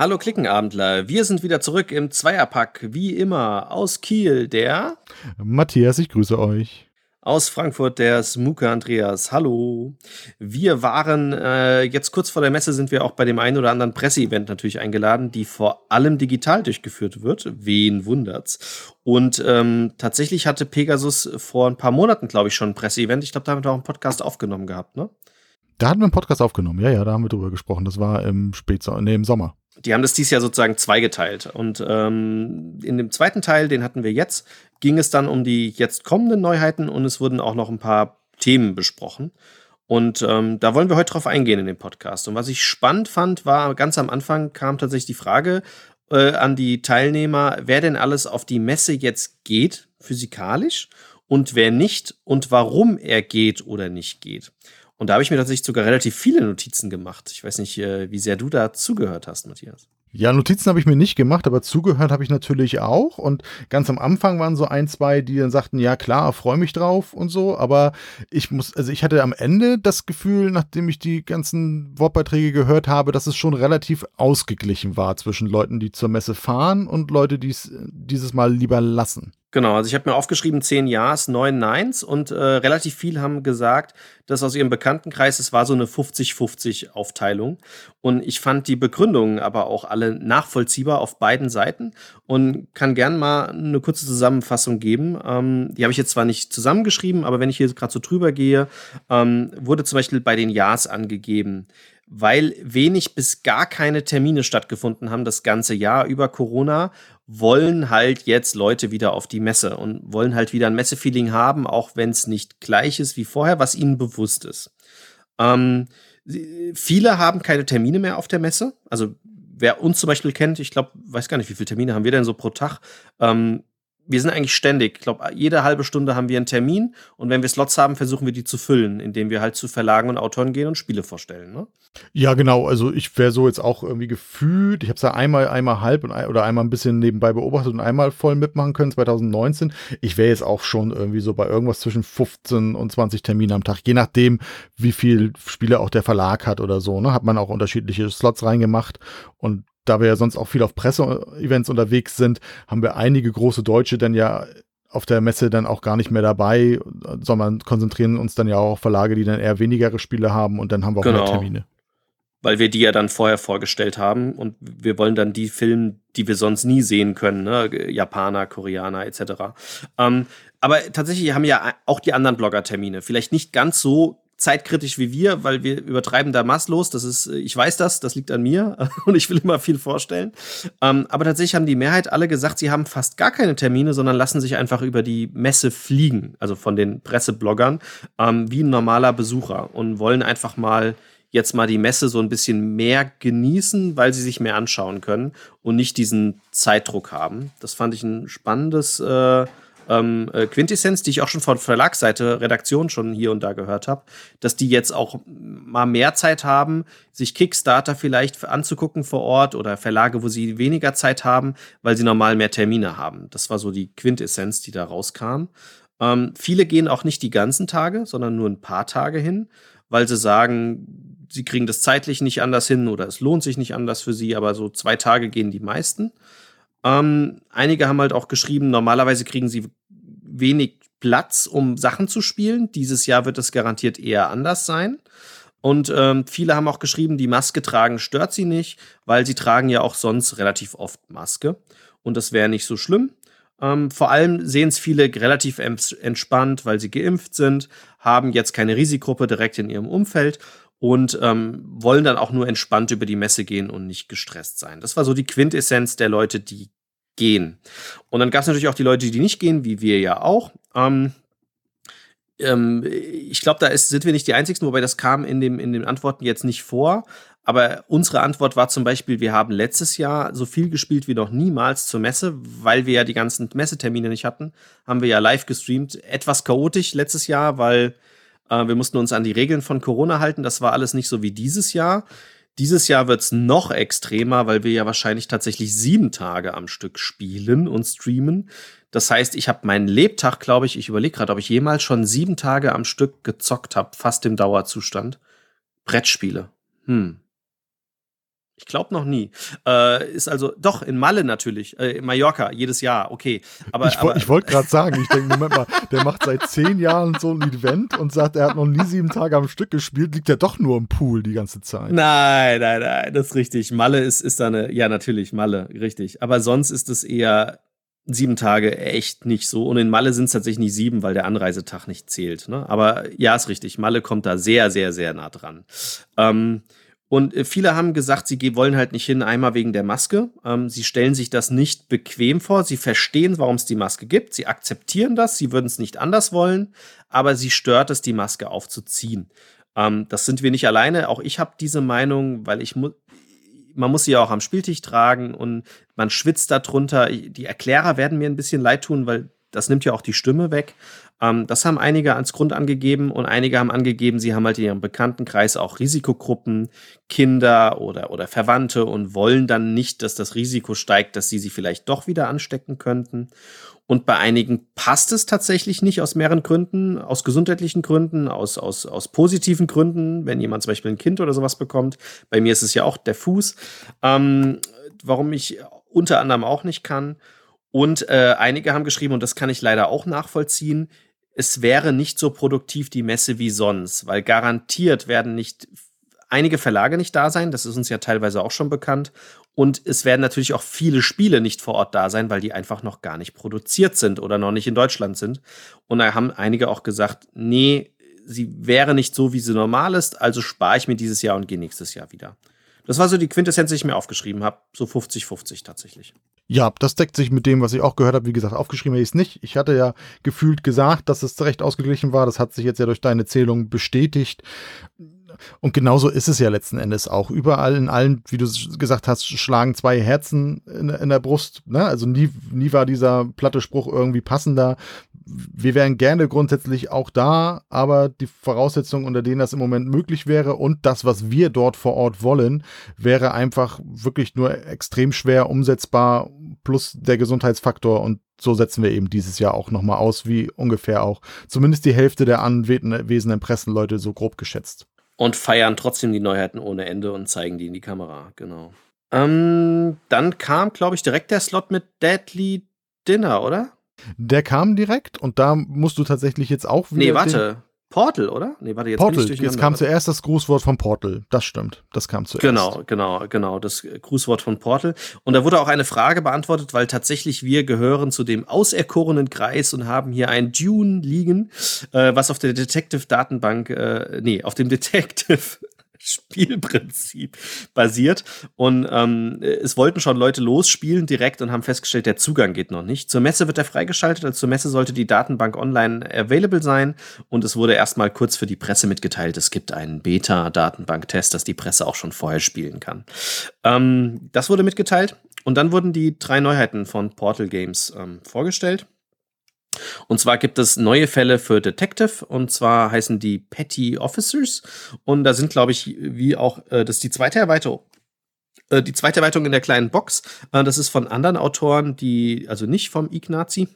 Hallo Klickenabendler, wir sind wieder zurück im Zweierpack, wie immer, aus Kiel, der Matthias, ich grüße euch. Aus Frankfurt der Smuke Andreas. Hallo. Wir waren äh, jetzt kurz vor der Messe sind wir auch bei dem einen oder anderen Presseevent natürlich eingeladen, die vor allem digital durchgeführt wird. Wen wundert's? Und ähm, tatsächlich hatte Pegasus vor ein paar Monaten, glaube ich, schon ein Presseevent. Ich glaube, da haben wir auch einen Podcast aufgenommen gehabt, ne? Da hatten wir einen Podcast aufgenommen, ja, ja, da haben wir drüber gesprochen. Das war im Spätsommer, nee, im Sommer. Die haben das dieses Jahr sozusagen zweigeteilt. Und ähm, in dem zweiten Teil, den hatten wir jetzt, ging es dann um die jetzt kommenden Neuheiten und es wurden auch noch ein paar Themen besprochen. Und ähm, da wollen wir heute drauf eingehen in dem Podcast. Und was ich spannend fand, war ganz am Anfang kam tatsächlich die Frage äh, an die Teilnehmer, wer denn alles auf die Messe jetzt geht, physikalisch, und wer nicht und warum er geht oder nicht geht. Und da habe ich mir tatsächlich sogar relativ viele Notizen gemacht. Ich weiß nicht, äh, wie sehr du da zugehört hast, Matthias. Ja, Notizen habe ich mir nicht gemacht, aber zugehört habe ich natürlich auch. Und ganz am Anfang waren so ein, zwei, die dann sagten, ja klar, freue mich drauf und so. Aber ich muss, also ich hatte am Ende das Gefühl, nachdem ich die ganzen Wortbeiträge gehört habe, dass es schon relativ ausgeglichen war zwischen Leuten, die zur Messe fahren und Leute, die es dieses Mal lieber lassen. Genau, also ich habe mir aufgeschrieben, zehn Ja's, neun Neins und äh, relativ viel haben gesagt, dass aus ihrem Bekanntenkreis, es war so eine 50-50 Aufteilung. Und ich fand die Begründungen aber auch alle nachvollziehbar auf beiden Seiten und kann gern mal eine kurze Zusammenfassung geben. Ähm, die habe ich jetzt zwar nicht zusammengeschrieben, aber wenn ich hier gerade so drüber gehe, ähm, wurde zum Beispiel bei den Ja's angegeben, weil wenig bis gar keine Termine stattgefunden haben das ganze Jahr über Corona, wollen halt jetzt Leute wieder auf die Messe und wollen halt wieder ein Messefeeling haben, auch wenn es nicht gleich ist wie vorher, was ihnen bewusst ist. Ähm, viele haben keine Termine mehr auf der Messe. Also wer uns zum Beispiel kennt, ich glaube, weiß gar nicht, wie viele Termine haben wir denn so pro Tag. Ähm, wir sind eigentlich ständig. Ich glaube, jede halbe Stunde haben wir einen Termin und wenn wir Slots haben, versuchen wir die zu füllen, indem wir halt zu Verlagen und Autoren gehen und Spiele vorstellen. Ne? Ja, genau. Also ich wäre so jetzt auch irgendwie gefühlt. Ich habe es ja einmal, einmal halb und, oder einmal ein bisschen nebenbei beobachtet und einmal voll mitmachen können 2019. Ich wäre jetzt auch schon irgendwie so bei irgendwas zwischen 15 und 20 Terminen am Tag, je nachdem, wie viel Spiele auch der Verlag hat oder so. Ne? Hat man auch unterschiedliche Slots reingemacht und da wir ja sonst auch viel auf Presseevents unterwegs sind, haben wir einige große Deutsche dann ja auf der Messe dann auch gar nicht mehr dabei, sondern konzentrieren uns dann ja auch auf Verlage, die dann eher wenigere Spiele haben und dann haben wir auch genau. mehr Termine. Weil wir die ja dann vorher vorgestellt haben und wir wollen dann die filmen, die wir sonst nie sehen können, ne? Japaner, Koreaner etc. Ähm, aber tatsächlich haben ja auch die anderen Blogger Termine. Vielleicht nicht ganz so zeitkritisch wie wir, weil wir übertreiben da maßlos. Das ist, ich weiß das, das liegt an mir und ich will immer viel vorstellen. Ähm, aber tatsächlich haben die Mehrheit alle gesagt, sie haben fast gar keine Termine, sondern lassen sich einfach über die Messe fliegen, also von den Pressebloggern, ähm, wie ein normaler Besucher und wollen einfach mal jetzt mal die Messe so ein bisschen mehr genießen, weil sie sich mehr anschauen können und nicht diesen Zeitdruck haben. Das fand ich ein spannendes äh, ähm, äh, Quintessenz, die ich auch schon von Verlagsseite, Redaktion schon hier und da gehört habe, dass die jetzt auch mal mehr Zeit haben, sich Kickstarter vielleicht anzugucken vor Ort oder Verlage, wo sie weniger Zeit haben, weil sie normal mehr Termine haben. Das war so die Quintessenz, die da rauskam. Ähm, viele gehen auch nicht die ganzen Tage, sondern nur ein paar Tage hin, weil sie sagen, sie kriegen das zeitlich nicht anders hin oder es lohnt sich nicht anders für sie, aber so zwei Tage gehen die meisten. Ähm, einige haben halt auch geschrieben, normalerweise kriegen sie wenig Platz, um Sachen zu spielen. Dieses Jahr wird es garantiert eher anders sein. Und ähm, viele haben auch geschrieben, die Maske tragen stört sie nicht, weil sie tragen ja auch sonst relativ oft Maske. Und das wäre nicht so schlimm. Ähm, vor allem sehen es viele relativ entspannt, weil sie geimpft sind, haben jetzt keine Risikogruppe direkt in ihrem Umfeld und ähm, wollen dann auch nur entspannt über die Messe gehen und nicht gestresst sein. Das war so die Quintessenz der Leute, die gehen. Und dann gab es natürlich auch die Leute, die nicht gehen, wie wir ja auch. Ähm, ähm, ich glaube, da ist, sind wir nicht die Einzigen, wobei das kam in, dem, in den Antworten jetzt nicht vor. Aber unsere Antwort war zum Beispiel, wir haben letztes Jahr so viel gespielt wie noch niemals zur Messe, weil wir ja die ganzen Messetermine nicht hatten, haben wir ja live gestreamt. Etwas chaotisch letztes Jahr, weil äh, wir mussten uns an die Regeln von Corona halten. Das war alles nicht so wie dieses Jahr. Dieses Jahr wird es noch extremer, weil wir ja wahrscheinlich tatsächlich sieben Tage am Stück spielen und streamen. Das heißt, ich habe meinen Lebtag, glaube ich, ich überlege gerade, ob ich jemals schon sieben Tage am Stück gezockt habe, fast im Dauerzustand. Brettspiele. Hm. Ich glaube noch nie. Äh, ist also doch in Malle natürlich, äh, in Mallorca jedes Jahr. Okay, aber ich, ich wollte gerade sagen, ich denke, Moment mal, der macht seit zehn Jahren so ein Event und sagt, er hat noch nie sieben Tage am Stück gespielt, liegt er doch nur im Pool die ganze Zeit. Nein, nein, nein, das ist richtig. Malle ist ist da eine, ja natürlich Malle, richtig. Aber sonst ist es eher sieben Tage echt nicht so. Und in Malle sind es tatsächlich nicht sieben, weil der Anreisetag nicht zählt. Ne? Aber ja, ist richtig. Malle kommt da sehr, sehr, sehr nah dran. Ähm, und äh, viele haben gesagt, sie wollen halt nicht hin, einmal wegen der Maske. Ähm, sie stellen sich das nicht bequem vor. Sie verstehen, warum es die Maske gibt. Sie akzeptieren das. Sie würden es nicht anders wollen. Aber sie stört es, die Maske aufzuziehen. Ähm, das sind wir nicht alleine. Auch ich habe diese Meinung, weil ich muss. Man muss sie ja auch am Spieltisch tragen und man schwitzt darunter. Die Erklärer werden mir ein bisschen leid tun, weil das nimmt ja auch die Stimme weg. Ähm, das haben einige als Grund angegeben und einige haben angegeben, sie haben halt in ihrem Bekanntenkreis auch Risikogruppen, Kinder oder, oder Verwandte und wollen dann nicht, dass das Risiko steigt, dass sie sie vielleicht doch wieder anstecken könnten. Und bei einigen passt es tatsächlich nicht aus mehreren Gründen, aus gesundheitlichen Gründen, aus, aus, aus positiven Gründen, wenn jemand zum Beispiel ein Kind oder sowas bekommt. Bei mir ist es ja auch der Fuß, ähm, warum ich unter anderem auch nicht kann. Und äh, einige haben geschrieben, und das kann ich leider auch nachvollziehen, es wäre nicht so produktiv die Messe wie sonst, weil garantiert werden nicht einige Verlage nicht da sein, das ist uns ja teilweise auch schon bekannt. Und es werden natürlich auch viele Spiele nicht vor Ort da sein, weil die einfach noch gar nicht produziert sind oder noch nicht in Deutschland sind. Und da haben einige auch gesagt, nee, sie wäre nicht so, wie sie normal ist, also spare ich mir dieses Jahr und gehe nächstes Jahr wieder. Das war so die Quintessenz, die ich mir aufgeschrieben habe. So 50-50 tatsächlich. Ja, das deckt sich mit dem, was ich auch gehört habe. Wie gesagt, aufgeschrieben habe ich es nicht. Ich hatte ja gefühlt gesagt, dass es recht ausgeglichen war. Das hat sich jetzt ja durch deine Zählung bestätigt. Und genauso ist es ja letzten Endes auch. Überall in allen, wie du gesagt hast, schlagen zwei Herzen in, in der Brust. Ne? Also nie, nie war dieser platte Spruch irgendwie passender. Wir wären gerne grundsätzlich auch da, aber die Voraussetzungen, unter denen das im Moment möglich wäre und das, was wir dort vor Ort wollen, wäre einfach wirklich nur extrem schwer umsetzbar, plus der Gesundheitsfaktor. Und so setzen wir eben dieses Jahr auch nochmal aus, wie ungefähr auch zumindest die Hälfte der anwesenden Pressenleute so grob geschätzt und feiern trotzdem die Neuheiten ohne Ende und zeigen die in die Kamera, genau. Ähm, dann kam, glaube ich, direkt der Slot mit Deadly Dinner, oder? Der kam direkt und da musst du tatsächlich jetzt auch wieder. Nee, warte. Portal, oder? Nee, warte, jetzt Portal. Jetzt kam zuerst das Grußwort von Portal. Das stimmt. Das kam zuerst. Genau, genau, genau. Das Grußwort von Portal. Und da wurde auch eine Frage beantwortet, weil tatsächlich wir gehören zu dem auserkorenen Kreis und haben hier ein Dune liegen, äh, was auf der Detective-Datenbank, äh, nee, auf dem Detective Spielprinzip basiert. Und ähm, es wollten schon Leute losspielen direkt und haben festgestellt, der Zugang geht noch nicht. Zur Messe wird er freigeschaltet, also zur Messe sollte die Datenbank online available sein. Und es wurde erstmal kurz für die Presse mitgeteilt, es gibt einen Beta-Datenbank-Test, dass die Presse auch schon vorher spielen kann. Ähm, das wurde mitgeteilt. Und dann wurden die drei Neuheiten von Portal Games ähm, vorgestellt. Und zwar gibt es neue Fälle für Detective und zwar heißen die Petty Officers und da sind, glaube ich, wie auch äh, das ist die zweite Erweiterung. Äh, die zweite Erweiterung in der kleinen Box. Äh, das ist von anderen Autoren, die, also nicht vom Ignazi.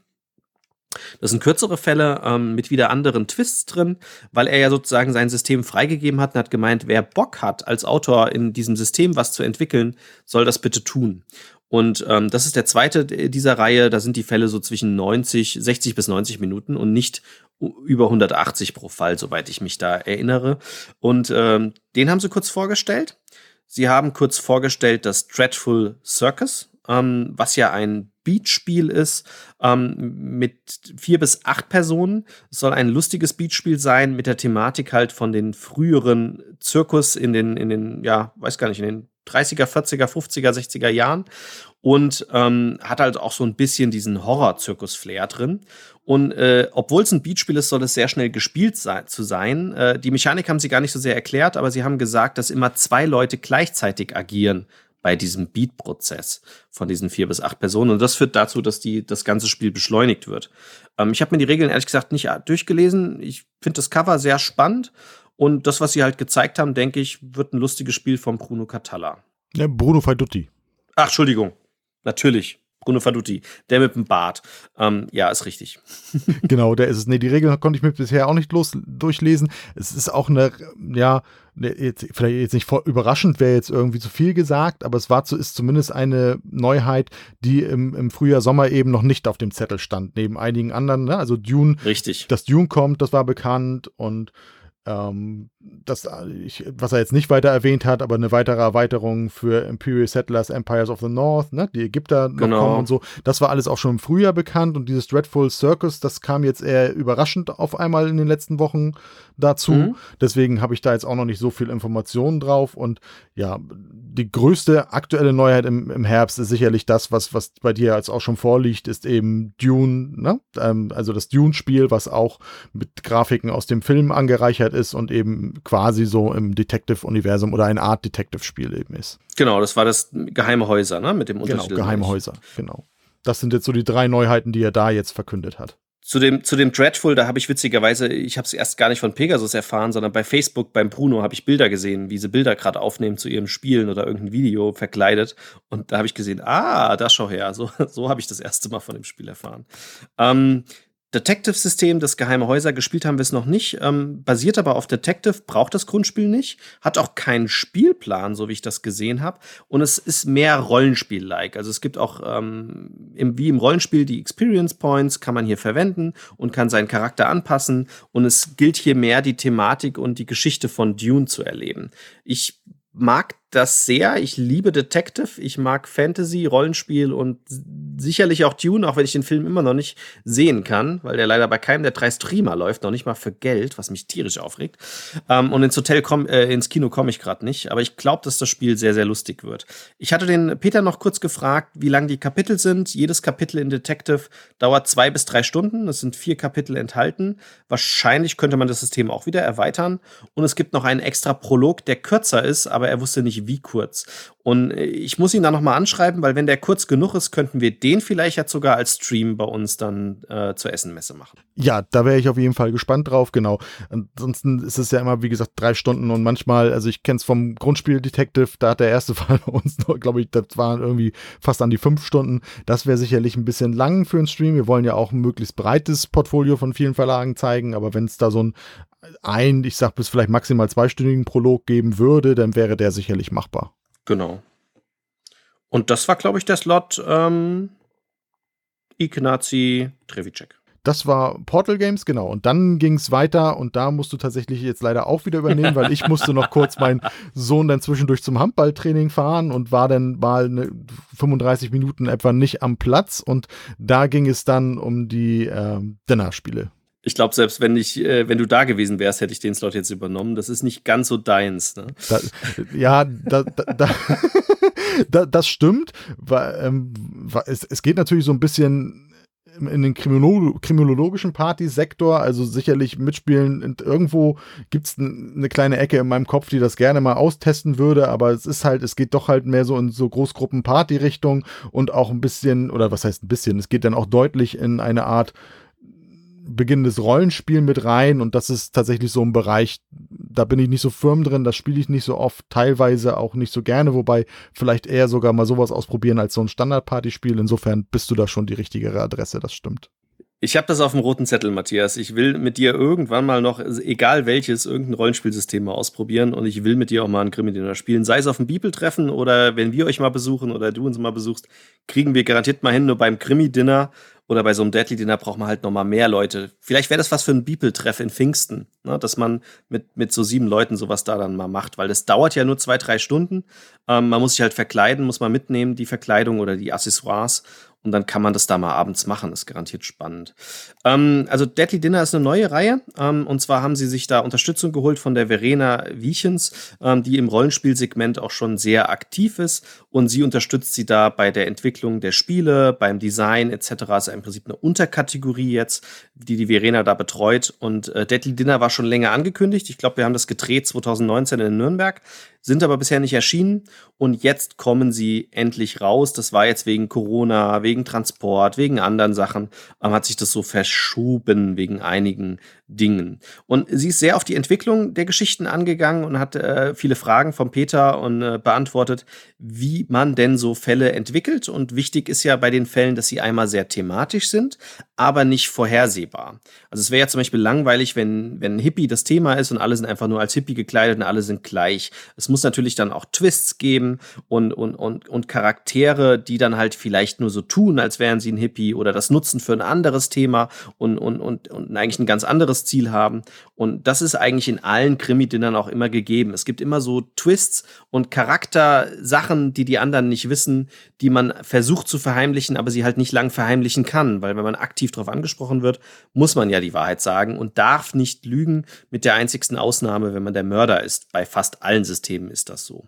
Das sind kürzere Fälle ähm, mit wieder anderen Twists drin, weil er ja sozusagen sein System freigegeben hat und hat gemeint, wer Bock hat, als Autor in diesem System was zu entwickeln, soll das bitte tun. Und ähm, das ist der zweite dieser Reihe. Da sind die Fälle so zwischen 90, 60 bis 90 Minuten und nicht über 180 pro Fall, soweit ich mich da erinnere. Und ähm, den haben sie kurz vorgestellt. Sie haben kurz vorgestellt das Dreadful Circus, ähm, was ja ein Beatspiel ist ähm, mit vier bis acht Personen. Es soll ein lustiges Beatspiel sein mit der Thematik halt von den früheren Zirkus in den, in den, ja, weiß gar nicht, in den 30er, 40er, 50er, 60er Jahren und ähm, hat halt auch so ein bisschen diesen Horror-Zirkus-Flair drin. Und äh, obwohl es ein Beatspiel ist, soll es sehr schnell gespielt sein, zu sein. Äh, die Mechanik haben sie gar nicht so sehr erklärt, aber sie haben gesagt, dass immer zwei Leute gleichzeitig agieren bei diesem Beat-Prozess von diesen vier bis acht Personen. Und das führt dazu, dass die, das ganze Spiel beschleunigt wird. Ähm, ich habe mir die Regeln ehrlich gesagt nicht durchgelesen. Ich finde das Cover sehr spannend und das, was sie halt gezeigt haben, denke ich, wird ein lustiges Spiel von Bruno Catalla. Ja, Bruno Faidutti. Ach, Entschuldigung. Natürlich. Bruno Faduti, der mit dem Bart. Ähm, ja, ist richtig. genau, der ist es. Nee, die Regeln konnte ich mir bisher auch nicht los durchlesen. Es ist auch eine, ja, ne, jetzt, vielleicht jetzt nicht voll überraschend, wäre jetzt irgendwie zu viel gesagt, aber es war zu, ist zumindest eine Neuheit, die im, im Frühjahr, Sommer eben noch nicht auf dem Zettel stand, neben einigen anderen, ne? Also Dune. Richtig. Dass Dune kommt, das war bekannt und ähm, das, ich, was er jetzt nicht weiter erwähnt hat, aber eine weitere Erweiterung für Imperial Settlers Empires of the North, ne, die Ägypter noch genau. kommen und so, das war alles auch schon im Frühjahr bekannt und dieses Dreadful Circus, das kam jetzt eher überraschend auf einmal in den letzten Wochen dazu. Mhm. Deswegen habe ich da jetzt auch noch nicht so viel Informationen drauf und ja, die größte aktuelle Neuheit im, im Herbst ist sicherlich das, was, was bei dir jetzt auch schon vorliegt, ist eben Dune, ne? Ähm, also das Dune-Spiel, was auch mit Grafiken aus dem Film angereichert ist und eben quasi so im Detective-Universum oder ein Art Detective-Spiel eben ist. Genau, das war das Geheime Häuser, ne? Mit dem Untertitel. Genau, Geheime Häuser, genau. Das sind jetzt so die drei Neuheiten, die er da jetzt verkündet hat. Zu dem, zu dem Dreadful, da habe ich witzigerweise, ich habe es erst gar nicht von Pegasus erfahren, sondern bei Facebook beim Bruno habe ich Bilder gesehen, wie sie Bilder gerade aufnehmen zu ihrem Spielen oder irgendein Video verkleidet. Und da habe ich gesehen, ah, da schau her. So, so habe ich das erste Mal von dem Spiel erfahren. Ähm, Detective-System, das Geheime Häuser gespielt haben wir es noch nicht, ähm, basiert aber auf Detective, braucht das Grundspiel nicht, hat auch keinen Spielplan, so wie ich das gesehen habe. Und es ist mehr Rollenspiel-like. Also es gibt auch ähm, im, wie im Rollenspiel die Experience Points, kann man hier verwenden und kann seinen Charakter anpassen. Und es gilt hier mehr die Thematik und die Geschichte von Dune zu erleben. Ich mag das sehr. Ich liebe Detective, ich mag Fantasy, Rollenspiel und sicherlich auch Dune, auch wenn ich den Film immer noch nicht sehen kann, weil der leider bei keinem der drei Streamer läuft, noch nicht mal für Geld, was mich tierisch aufregt. Ähm, und ins Hotel komm, äh, ins Kino komme ich gerade nicht, aber ich glaube, dass das Spiel sehr, sehr lustig wird. Ich hatte den Peter noch kurz gefragt, wie lang die Kapitel sind. Jedes Kapitel in Detective dauert zwei bis drei Stunden. Es sind vier Kapitel enthalten. Wahrscheinlich könnte man das System auch wieder erweitern. Und es gibt noch einen extra Prolog, der kürzer ist, aber er wusste nicht, wie kurz. Und äh, ich muss ihn da nochmal anschreiben, weil wenn der kurz genug ist, könnten wir den vielleicht jetzt sogar als Stream bei uns dann äh, zur Essenmesse machen. Ja, da wäre ich auf jeden Fall gespannt drauf, genau. Ansonsten ist es ja immer, wie gesagt, drei Stunden und manchmal, also ich kenne es vom Grundspiel Detective, da hat der erste Fall bei uns glaube ich, das waren irgendwie fast an die fünf Stunden. Das wäre sicherlich ein bisschen lang für einen Stream. Wir wollen ja auch ein möglichst breites Portfolio von vielen Verlagen zeigen, aber wenn es da so ein ein, ich sag bis vielleicht maximal zweistündigen Prolog geben würde, dann wäre der sicherlich machbar. Genau. Und das war, glaube ich, der Slot ähm, Ignazi Trevicek. Das war Portal Games, genau. Und dann ging es weiter und da musst du tatsächlich jetzt leider auch wieder übernehmen, weil ich musste noch kurz meinen Sohn dann zwischendurch zum Handballtraining fahren und war dann mal eine 35 Minuten etwa nicht am Platz. Und da ging es dann um die äh, Dinner-Spiele. Ich glaube, selbst wenn ich, äh, wenn du da gewesen wärst, hätte ich den Slot jetzt übernommen. Das ist nicht ganz so deins. Ne? Da, ja, da, da, da, das stimmt. Weil, ähm, es, es geht natürlich so ein bisschen in den Kriminolo kriminologischen Partysektor, also sicherlich mitspielen. Irgendwo gibt es eine kleine Ecke in meinem Kopf, die das gerne mal austesten würde, aber es ist halt, es geht doch halt mehr so in so Großgruppen-Party-Richtung und auch ein bisschen, oder was heißt ein bisschen, es geht dann auch deutlich in eine Art beginnendes Rollenspiel mit rein und das ist tatsächlich so ein Bereich, da bin ich nicht so firm drin, das spiele ich nicht so oft, teilweise auch nicht so gerne, wobei vielleicht eher sogar mal sowas ausprobieren als so ein Standard-Party-Spiel. Insofern bist du da schon die richtigere Adresse, das stimmt. Ich habe das auf dem roten Zettel, Matthias. Ich will mit dir irgendwann mal noch, egal welches, irgendein Rollenspielsystem mal ausprobieren und ich will mit dir auch mal ein Krimi-Dinner spielen. Sei es auf dem Bibeltreffen oder wenn wir euch mal besuchen oder du uns mal besuchst, kriegen wir garantiert mal hin, nur beim Krimi-Dinner oder bei so einem Deadly Dinner braucht man halt noch mal mehr Leute. Vielleicht wäre das was für ein Bibeltreff in Pfingsten, ne? dass man mit, mit so sieben Leuten sowas da dann mal macht, weil das dauert ja nur zwei, drei Stunden. Ähm, man muss sich halt verkleiden, muss man mitnehmen, die Verkleidung oder die Accessoires und dann kann man das da mal abends machen. Ist garantiert spannend. Ähm, also Deadly Dinner ist eine neue Reihe. Ähm, und zwar haben sie sich da Unterstützung geholt von der Verena Wiechens, ähm, die im Rollenspielsegment auch schon sehr aktiv ist. Und sie unterstützt sie da bei der Entwicklung der Spiele, beim Design etc. Also im Prinzip eine Unterkategorie jetzt, die die Verena da betreut. Und äh, Deadly Dinner war schon länger angekündigt. Ich glaube, wir haben das gedreht 2019 in Nürnberg. Sind aber bisher nicht erschienen und jetzt kommen sie endlich raus. Das war jetzt wegen Corona, wegen Transport, wegen anderen Sachen, ähm, hat sich das so verschoben wegen einigen Dingen. Und sie ist sehr auf die Entwicklung der Geschichten angegangen und hat äh, viele Fragen von Peter und äh, beantwortet, wie man denn so Fälle entwickelt. Und wichtig ist ja bei den Fällen, dass sie einmal sehr thematisch sind, aber nicht vorhersehbar. Also es wäre ja zum Beispiel langweilig, wenn, wenn Hippie das Thema ist und alle sind einfach nur als Hippie gekleidet und alle sind gleich. Es muss natürlich dann auch Twists geben und, und, und, und Charaktere, die dann halt vielleicht nur so tun, als wären sie ein Hippie oder das nutzen für ein anderes Thema und, und, und, und eigentlich ein ganz anderes Ziel haben. Und das ist eigentlich in allen Krimi-Dinnern auch immer gegeben. Es gibt immer so Twists und Charaktersachen, die die anderen nicht wissen, die man versucht zu verheimlichen, aber sie halt nicht lang verheimlichen kann, weil wenn man aktiv darauf angesprochen wird, muss man ja die Wahrheit sagen und darf nicht lügen, mit der einzigsten Ausnahme, wenn man der Mörder ist. Bei fast allen Systemen ist das so.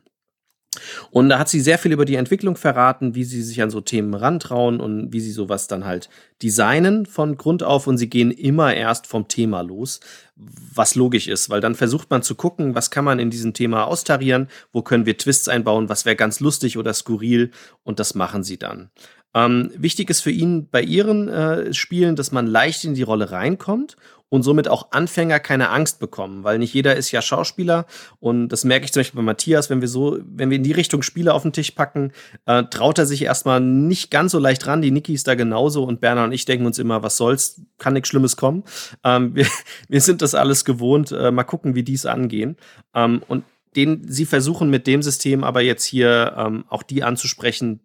Und da hat sie sehr viel über die Entwicklung verraten, wie sie sich an so Themen rantrauen und wie sie sowas dann halt designen von Grund auf. Und sie gehen immer erst vom Thema los, was logisch ist, weil dann versucht man zu gucken, was kann man in diesem Thema austarieren, wo können wir Twists einbauen, was wäre ganz lustig oder skurril und das machen sie dann. Ähm, wichtig ist für ihn bei ihren äh, Spielen, dass man leicht in die Rolle reinkommt und somit auch Anfänger keine Angst bekommen, weil nicht jeder ist ja Schauspieler und das merke ich zum Beispiel bei Matthias, wenn wir so, wenn wir in die Richtung Spiele auf den Tisch packen, äh, traut er sich erstmal nicht ganz so leicht ran. Die Niki ist da genauso und Berner und ich denken uns immer, was soll's, kann nichts Schlimmes kommen. Ähm, wir, wir sind das alles gewohnt. Äh, mal gucken, wie die es angehen. Ähm, und den, sie versuchen mit dem System aber jetzt hier ähm, auch die anzusprechen,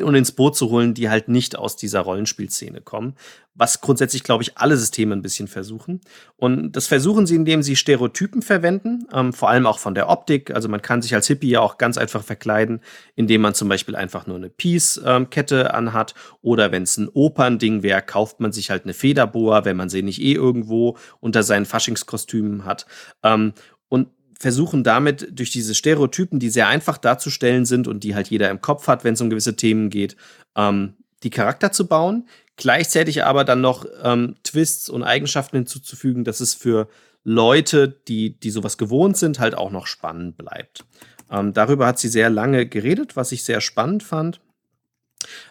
und ins Boot zu holen, die halt nicht aus dieser Rollenspielszene kommen. Was grundsätzlich, glaube ich, alle Systeme ein bisschen versuchen. Und das versuchen sie, indem sie Stereotypen verwenden, ähm, vor allem auch von der Optik. Also man kann sich als Hippie ja auch ganz einfach verkleiden, indem man zum Beispiel einfach nur eine Peace-Kette ähm, anhat. Oder wenn es ein Opernding wäre, kauft man sich halt eine Federboa, wenn man sie nicht eh irgendwo unter seinen Faschingskostümen hat. Ähm, versuchen damit durch diese Stereotypen, die sehr einfach darzustellen sind und die halt jeder im Kopf hat, wenn es um gewisse Themen geht, ähm, die Charakter zu bauen, gleichzeitig aber dann noch ähm, Twists und Eigenschaften hinzuzufügen, dass es für Leute, die, die sowas gewohnt sind, halt auch noch spannend bleibt. Ähm, darüber hat sie sehr lange geredet, was ich sehr spannend fand.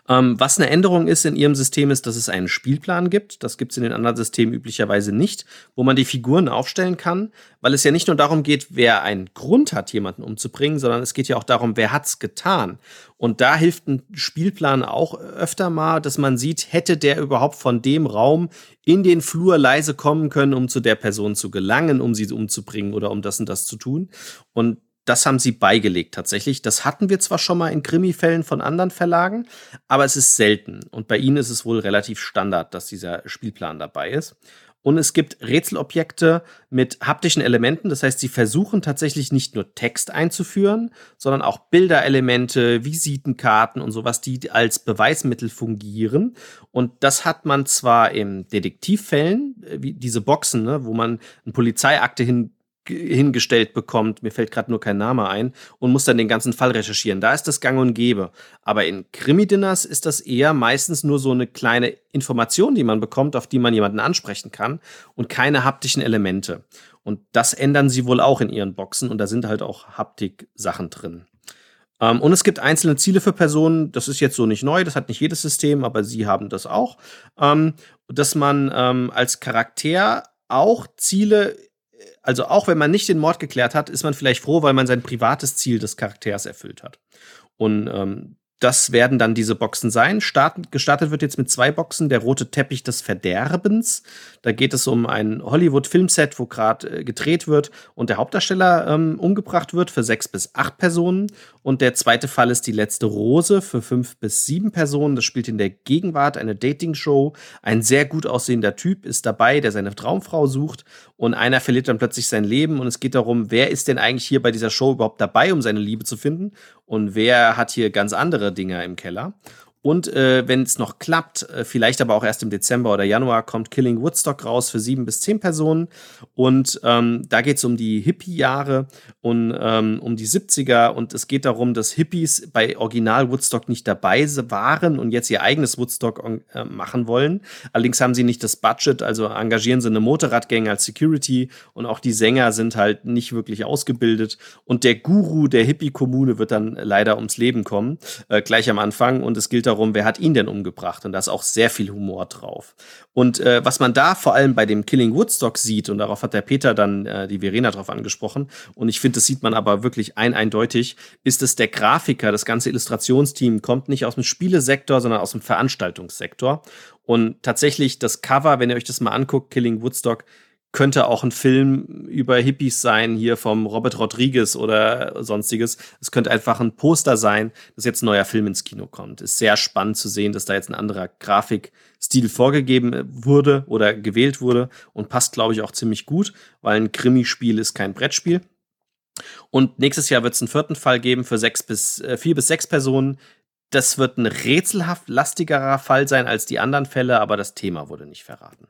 Ähm, was eine Änderung ist in ihrem System, ist, dass es einen Spielplan gibt. Das gibt es in den anderen Systemen üblicherweise nicht, wo man die Figuren aufstellen kann, weil es ja nicht nur darum geht, wer einen Grund hat, jemanden umzubringen, sondern es geht ja auch darum, wer hat's getan. Und da hilft ein Spielplan auch öfter mal, dass man sieht, hätte der überhaupt von dem Raum in den Flur leise kommen können, um zu der Person zu gelangen, um sie umzubringen oder um das und das zu tun. Und das haben sie beigelegt tatsächlich. Das hatten wir zwar schon mal in Krimi-Fällen von anderen Verlagen, aber es ist selten. Und bei ihnen ist es wohl relativ Standard, dass dieser Spielplan dabei ist. Und es gibt Rätselobjekte mit haptischen Elementen. Das heißt, sie versuchen tatsächlich nicht nur Text einzuführen, sondern auch Bilderelemente, Visitenkarten und sowas, die als Beweismittel fungieren. Und das hat man zwar in Detektivfällen, äh, wie diese Boxen, ne, wo man eine Polizeiakte hin hingestellt bekommt, mir fällt gerade nur kein Name ein, und muss dann den ganzen Fall recherchieren. Da ist das gang und gäbe. Aber in Krimi-Dinners ist das eher meistens nur so eine kleine Information, die man bekommt, auf die man jemanden ansprechen kann und keine haptischen Elemente. Und das ändern sie wohl auch in ihren Boxen und da sind halt auch Haptik-Sachen drin. Ähm, und es gibt einzelne Ziele für Personen, das ist jetzt so nicht neu, das hat nicht jedes System, aber sie haben das auch, ähm, dass man ähm, als Charakter auch Ziele also auch wenn man nicht den Mord geklärt hat, ist man vielleicht froh, weil man sein privates Ziel des Charakters erfüllt hat. Und ähm, das werden dann diese Boxen sein. Starten, gestartet wird jetzt mit zwei Boxen. Der rote Teppich des Verderbens. Da geht es um ein Hollywood-Filmset, wo gerade äh, gedreht wird und der Hauptdarsteller ähm, umgebracht wird für sechs bis acht Personen. Und der zweite Fall ist die letzte Rose für fünf bis sieben Personen. Das spielt in der Gegenwart eine Dating-Show. Ein sehr gut aussehender Typ ist dabei, der seine Traumfrau sucht. Und einer verliert dann plötzlich sein Leben. Und es geht darum, wer ist denn eigentlich hier bei dieser Show überhaupt dabei, um seine Liebe zu finden? Und wer hat hier ganz andere Dinger im Keller? Und äh, wenn es noch klappt, äh, vielleicht aber auch erst im Dezember oder Januar, kommt Killing Woodstock raus für sieben bis zehn Personen. Und ähm, da geht es um die Hippie-Jahre und ähm, um die 70er. Und es geht darum, dass Hippies bei Original Woodstock nicht dabei waren und jetzt ihr eigenes Woodstock äh, machen wollen. Allerdings haben sie nicht das Budget, also engagieren sie eine Motorradgang als Security und auch die Sänger sind halt nicht wirklich ausgebildet. Und der Guru der Hippie-Kommune wird dann leider ums Leben kommen, äh, gleich am Anfang. Und es gilt darum, darum, wer hat ihn denn umgebracht? Und da ist auch sehr viel Humor drauf. Und äh, was man da vor allem bei dem Killing Woodstock sieht, und darauf hat der Peter dann äh, die Verena drauf angesprochen, und ich finde, das sieht man aber wirklich ein eindeutig, ist es der Grafiker, das ganze Illustrationsteam kommt nicht aus dem Spielesektor, sondern aus dem Veranstaltungssektor. Und tatsächlich das Cover, wenn ihr euch das mal anguckt, Killing Woodstock, könnte auch ein Film über Hippies sein, hier vom Robert Rodriguez oder sonstiges. Es könnte einfach ein Poster sein, dass jetzt ein neuer Film ins Kino kommt. Ist sehr spannend zu sehen, dass da jetzt ein anderer Grafikstil vorgegeben wurde oder gewählt wurde und passt, glaube ich, auch ziemlich gut, weil ein Krimispiel ist kein Brettspiel. Und nächstes Jahr wird es einen vierten Fall geben für sechs bis äh, vier bis sechs Personen. Das wird ein rätselhaft lastigerer Fall sein als die anderen Fälle, aber das Thema wurde nicht verraten.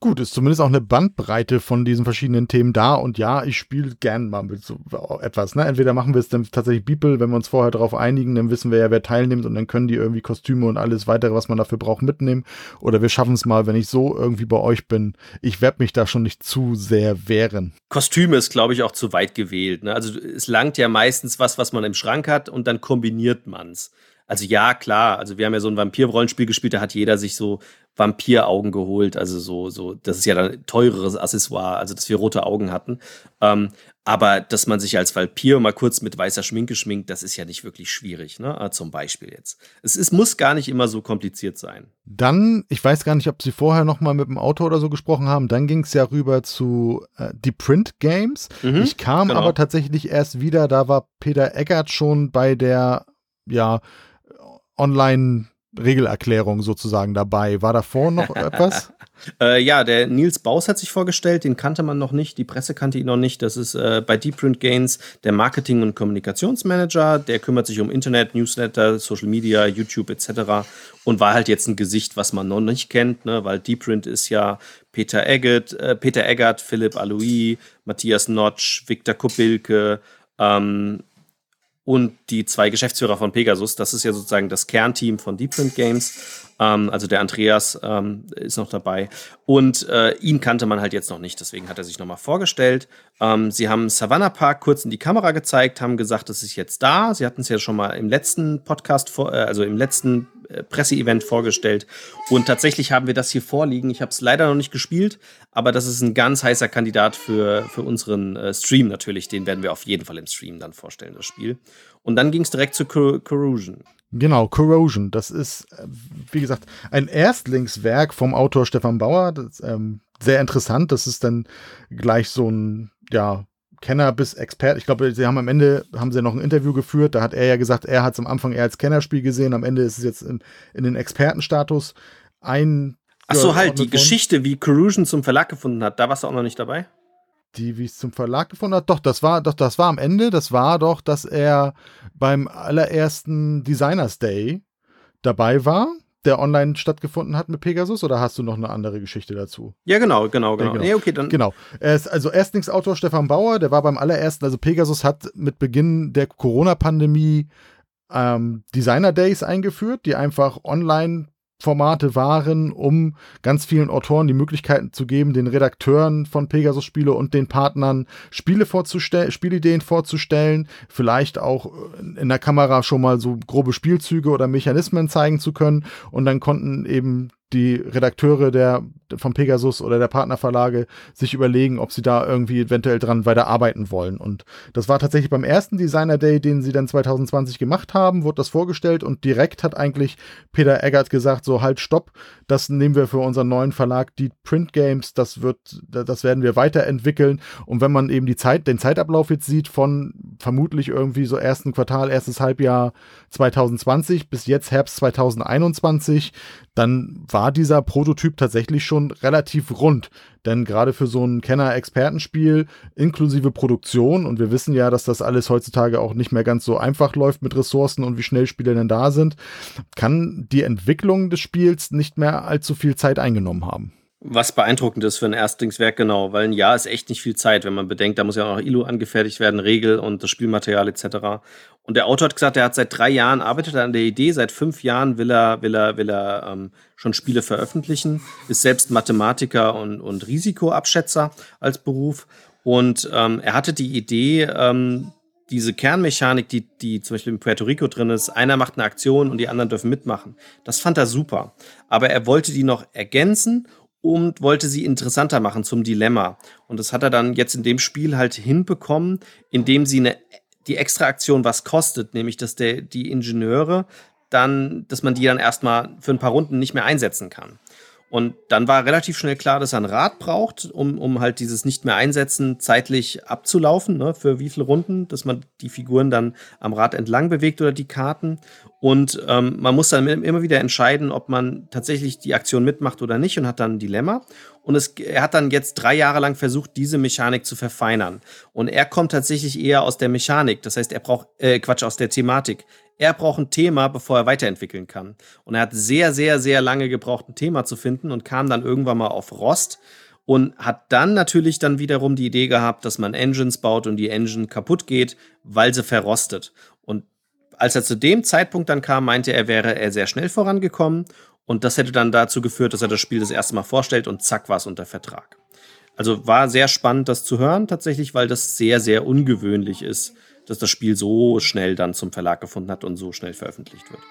Gut, ist zumindest auch eine Bandbreite von diesen verschiedenen Themen da. Und ja, ich spiele gern mal mit so etwas. Ne? Entweder machen wir es dann tatsächlich Beeple, wenn wir uns vorher darauf einigen, dann wissen wir ja, wer teilnimmt und dann können die irgendwie Kostüme und alles weitere, was man dafür braucht, mitnehmen. Oder wir schaffen es mal, wenn ich so irgendwie bei euch bin. Ich werde mich da schon nicht zu sehr wehren. Kostüme ist, glaube ich, auch zu weit gewählt. Ne? Also es langt ja meistens was, was man im Schrank hat und dann kombiniert man es. Also ja, klar, also wir haben ja so ein Vampir-Rollenspiel gespielt, da hat jeder sich so Vampiraugen geholt, also so, so, das ist ja dann teureres Accessoire, also dass wir rote Augen hatten. Ähm, aber dass man sich als Vampir mal kurz mit weißer Schminke schminkt, das ist ja nicht wirklich schwierig, ne? Ah, zum Beispiel jetzt. Es ist, muss gar nicht immer so kompliziert sein. Dann, ich weiß gar nicht, ob Sie vorher noch mal mit dem Autor oder so gesprochen haben, dann ging es ja rüber zu äh, die Print Games. Mhm, ich kam genau. aber tatsächlich erst wieder, da war Peter Eggert schon bei der, ja, Online- Regelerklärung sozusagen dabei. War davor noch etwas? äh, ja, der Nils Baus hat sich vorgestellt, den kannte man noch nicht, die Presse kannte ihn noch nicht. Das ist äh, bei Deep Print Gains der Marketing- und Kommunikationsmanager. Der kümmert sich um Internet, Newsletter, Social Media, YouTube etc. Und war halt jetzt ein Gesicht, was man noch nicht kennt, ne? weil Deep Print ist ja Peter Eggert, äh, Peter Eggert, Philipp Alois, Matthias Notch, Viktor Kobilke, ähm, und die zwei Geschäftsführer von Pegasus. Das ist ja sozusagen das Kernteam von Deepprint Games. Ähm, also der Andreas ähm, ist noch dabei. Und äh, ihn kannte man halt jetzt noch nicht, deswegen hat er sich nochmal vorgestellt. Ähm, sie haben Savannah Park kurz in die Kamera gezeigt, haben gesagt, es ist jetzt da. Sie hatten es ja schon mal im letzten Podcast, vor, äh, also im letzten äh, Presseevent vorgestellt. Und tatsächlich haben wir das hier vorliegen. Ich habe es leider noch nicht gespielt, aber das ist ein ganz heißer Kandidat für, für unseren äh, Stream natürlich. Den werden wir auf jeden Fall im Stream dann vorstellen, das Spiel. Und dann ging es direkt zu Corrosion. Genau, Corrosion. Das ist, äh, wie gesagt, ein Erstlingswerk vom Autor Stefan Bauer. Das, ähm, sehr interessant. Das ist dann gleich so ein, ja, Kenner bis Expert. Ich glaube, sie haben am Ende, haben sie noch ein Interview geführt. Da hat er ja gesagt, er hat es am Anfang eher als Kennerspiel gesehen. Am Ende ist es jetzt in, in den Expertenstatus ein. Ach so, halt, die Geschichte, wie Corrosion zum Verlag gefunden hat, da warst du auch noch nicht dabei? Die, wie es zum Verlag gefunden hat. Doch, das war, doch, das war am Ende. Das war doch, dass er beim allerersten Designers Day dabei war, der online stattgefunden hat mit Pegasus. Oder hast du noch eine andere Geschichte dazu? Ja, genau, genau, genau. Ja, genau. Nee, okay, dann. Genau. Er ist also Erstlingsautor Stefan Bauer, der war beim allerersten, also Pegasus hat mit Beginn der Corona-Pandemie ähm, Designer Days eingeführt, die einfach online Formate waren, um ganz vielen Autoren die Möglichkeiten zu geben, den Redakteuren von Pegasus Spiele und den Partnern Spiele vorzustellen, Spielideen vorzustellen, vielleicht auch in der Kamera schon mal so grobe Spielzüge oder Mechanismen zeigen zu können. Und dann konnten eben die Redakteure der, von Pegasus oder der Partnerverlage sich überlegen, ob sie da irgendwie eventuell dran weiterarbeiten wollen. Und das war tatsächlich beim ersten Designer Day, den sie dann 2020 gemacht haben, wurde das vorgestellt und direkt hat eigentlich Peter Eggert gesagt, so halt, stopp, das nehmen wir für unseren neuen Verlag, die Print Games, das wird, das werden wir weiterentwickeln. Und wenn man eben die Zeit, den Zeitablauf jetzt sieht von vermutlich irgendwie so ersten Quartal, erstes Halbjahr 2020 bis jetzt Herbst 2021, dann war dieser Prototyp tatsächlich schon schon relativ rund. Denn gerade für so ein Kenner-Expertenspiel inklusive Produktion, und wir wissen ja, dass das alles heutzutage auch nicht mehr ganz so einfach läuft mit Ressourcen und wie schnell Spiele denn da sind, kann die Entwicklung des Spiels nicht mehr allzu viel Zeit eingenommen haben. Was beeindruckend ist für ein Erstlingswerk, genau, weil ein Jahr ist echt nicht viel Zeit, wenn man bedenkt, da muss ja auch noch ILO angefertigt werden, Regel und das Spielmaterial etc. Und der Autor hat gesagt, er hat seit drei Jahren arbeitet an der Idee, seit fünf Jahren will er, will er, will er ähm, schon Spiele veröffentlichen, ist selbst Mathematiker und, und Risikoabschätzer als Beruf. Und ähm, er hatte die Idee, ähm, diese Kernmechanik, die, die zum Beispiel in Puerto Rico drin ist, einer macht eine Aktion und die anderen dürfen mitmachen. Das fand er super. Aber er wollte die noch ergänzen und wollte sie interessanter machen zum Dilemma. Und das hat er dann jetzt in dem Spiel halt hinbekommen, indem sie eine, die extra Aktion was kostet, nämlich dass der, die Ingenieure dann, dass man die dann erstmal für ein paar Runden nicht mehr einsetzen kann. Und dann war relativ schnell klar, dass er ein Rad braucht, um, um halt dieses nicht mehr einsetzen zeitlich abzulaufen, ne, für wie viele Runden, dass man die Figuren dann am Rad entlang bewegt oder die Karten. Und ähm, man muss dann immer wieder entscheiden, ob man tatsächlich die Aktion mitmacht oder nicht und hat dann ein Dilemma. Und es, er hat dann jetzt drei Jahre lang versucht, diese Mechanik zu verfeinern. Und er kommt tatsächlich eher aus der Mechanik. Das heißt, er braucht, äh, Quatsch, aus der Thematik. Er braucht ein Thema, bevor er weiterentwickeln kann. Und er hat sehr, sehr, sehr lange gebraucht, ein Thema zu finden und kam dann irgendwann mal auf Rost und hat dann natürlich dann wiederum die Idee gehabt, dass man Engines baut und die Engine kaputt geht, weil sie verrostet. Und als er zu dem Zeitpunkt dann kam, meinte er, wäre er sehr schnell vorangekommen und das hätte dann dazu geführt, dass er das Spiel das erste Mal vorstellt und zack war es unter Vertrag. Also war sehr spannend, das zu hören tatsächlich, weil das sehr, sehr ungewöhnlich ist, dass das Spiel so schnell dann zum Verlag gefunden hat und so schnell veröffentlicht wird.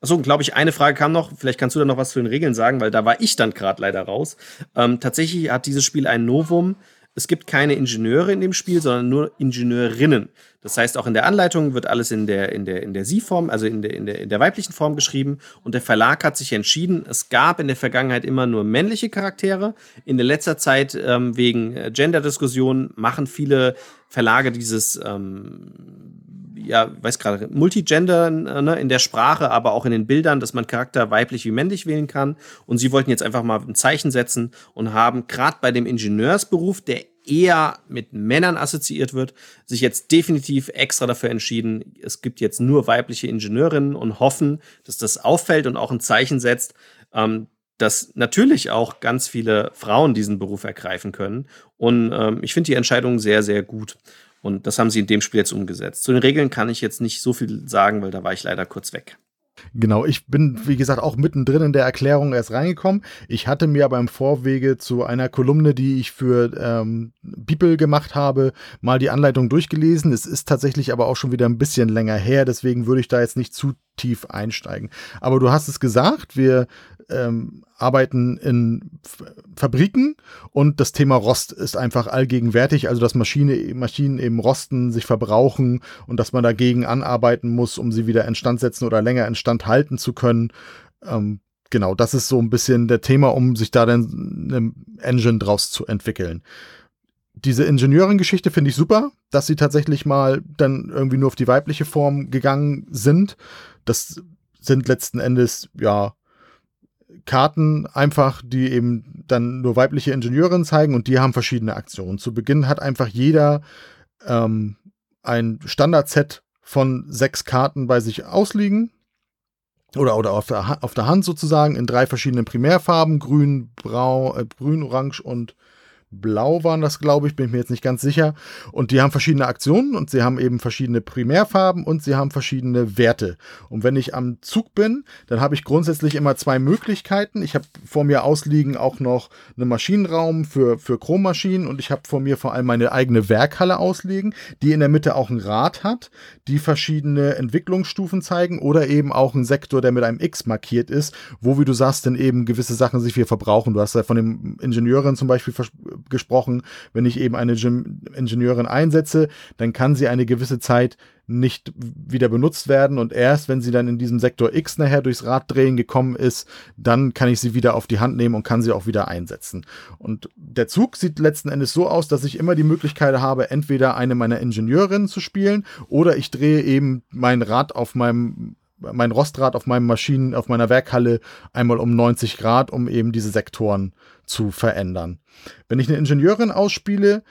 Achso, glaube ich, eine Frage kam noch. Vielleicht kannst du da noch was zu den Regeln sagen, weil da war ich dann gerade leider raus. Ähm, tatsächlich hat dieses Spiel ein Novum. Es gibt keine Ingenieure in dem Spiel, sondern nur Ingenieurinnen. Das heißt, auch in der Anleitung wird alles in der, in der, in der Sie-Form, also in der, in, der, in der weiblichen Form geschrieben. Und der Verlag hat sich entschieden, es gab in der Vergangenheit immer nur männliche Charaktere. In der letzter Zeit, ähm, wegen äh, Gender-Diskussionen, machen viele Verlage dieses, ähm, ja, weiß gerade, Multigender ne, in der Sprache, aber auch in den Bildern, dass man Charakter weiblich wie männlich wählen kann. Und sie wollten jetzt einfach mal ein Zeichen setzen und haben gerade bei dem Ingenieursberuf, der eher mit Männern assoziiert wird, sich jetzt definitiv extra dafür entschieden, es gibt jetzt nur weibliche Ingenieurinnen und hoffen, dass das auffällt und auch ein Zeichen setzt, ähm, dass natürlich auch ganz viele Frauen diesen Beruf ergreifen können. Und ähm, ich finde die Entscheidung sehr, sehr gut. Und das haben sie in dem Spiel jetzt umgesetzt. Zu den Regeln kann ich jetzt nicht so viel sagen, weil da war ich leider kurz weg. Genau, ich bin, wie gesagt, auch mittendrin in der Erklärung erst reingekommen. Ich hatte mir aber im Vorwege zu einer Kolumne, die ich für ähm, Bibel gemacht habe, mal die Anleitung durchgelesen. Es ist tatsächlich aber auch schon wieder ein bisschen länger her, deswegen würde ich da jetzt nicht zu tief einsteigen. Aber du hast es gesagt, wir ähm, arbeiten in Fabriken und das Thema Rost ist einfach allgegenwärtig, also dass Maschine, Maschinen eben rosten, sich verbrauchen und dass man dagegen anarbeiten muss, um sie wieder instand setzen oder länger instand halten zu können. Ähm, genau, das ist so ein bisschen der Thema, um sich da dann eine Engine draus zu entwickeln. Diese Ingenieurin-Geschichte finde ich super, dass sie tatsächlich mal dann irgendwie nur auf die weibliche Form gegangen sind. Das sind letzten Endes, ja, Karten einfach, die eben dann nur weibliche Ingenieurinnen zeigen und die haben verschiedene Aktionen. Zu Beginn hat einfach jeder ähm, ein Standardset von sechs Karten bei sich ausliegen. Oder, oder auf, der, auf der Hand sozusagen in drei verschiedenen Primärfarben: Grün, Brau, äh, Grün, Orange und Blau waren das, glaube ich, bin ich mir jetzt nicht ganz sicher. Und die haben verschiedene Aktionen und sie haben eben verschiedene Primärfarben und sie haben verschiedene Werte. Und wenn ich am Zug bin, dann habe ich grundsätzlich immer zwei Möglichkeiten. Ich habe vor mir ausliegen auch noch einen Maschinenraum für, für Chrommaschinen und ich habe vor mir vor allem meine eigene Werkhalle ausliegen, die in der Mitte auch ein Rad hat, die verschiedene Entwicklungsstufen zeigen oder eben auch ein Sektor, der mit einem X markiert ist, wo, wie du sagst, dann eben gewisse Sachen sich viel verbrauchen. Du hast ja von dem Ingenieurin zum Beispiel gesprochen, wenn ich eben eine Ingenieurin einsetze, dann kann sie eine gewisse Zeit nicht wieder benutzt werden und erst wenn sie dann in diesem Sektor X nachher durchs Raddrehen gekommen ist, dann kann ich sie wieder auf die Hand nehmen und kann sie auch wieder einsetzen. Und der Zug sieht letzten Endes so aus, dass ich immer die Möglichkeit habe, entweder eine meiner Ingenieurinnen zu spielen oder ich drehe eben mein Rad auf meinem mein Rostrad auf meinem Maschinen, auf meiner Werkhalle einmal um 90 Grad, um eben diese Sektoren zu verändern. Wenn ich eine Ingenieurin ausspiele,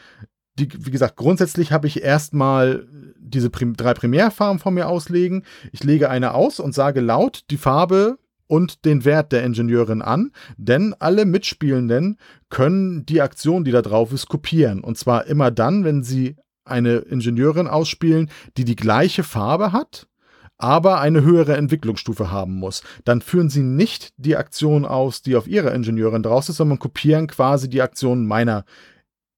die, wie gesagt, grundsätzlich habe ich erstmal diese Prim drei Primärfarben von mir auslegen. Ich lege eine aus und sage laut die Farbe und den Wert der Ingenieurin an, denn alle Mitspielenden können die Aktion, die da drauf ist, kopieren. Und zwar immer dann, wenn sie eine Ingenieurin ausspielen, die die gleiche Farbe hat, aber eine höhere Entwicklungsstufe haben muss. Dann führen sie nicht die Aktion aus, die auf ihrer Ingenieurin draus ist, sondern kopieren quasi die Aktion meiner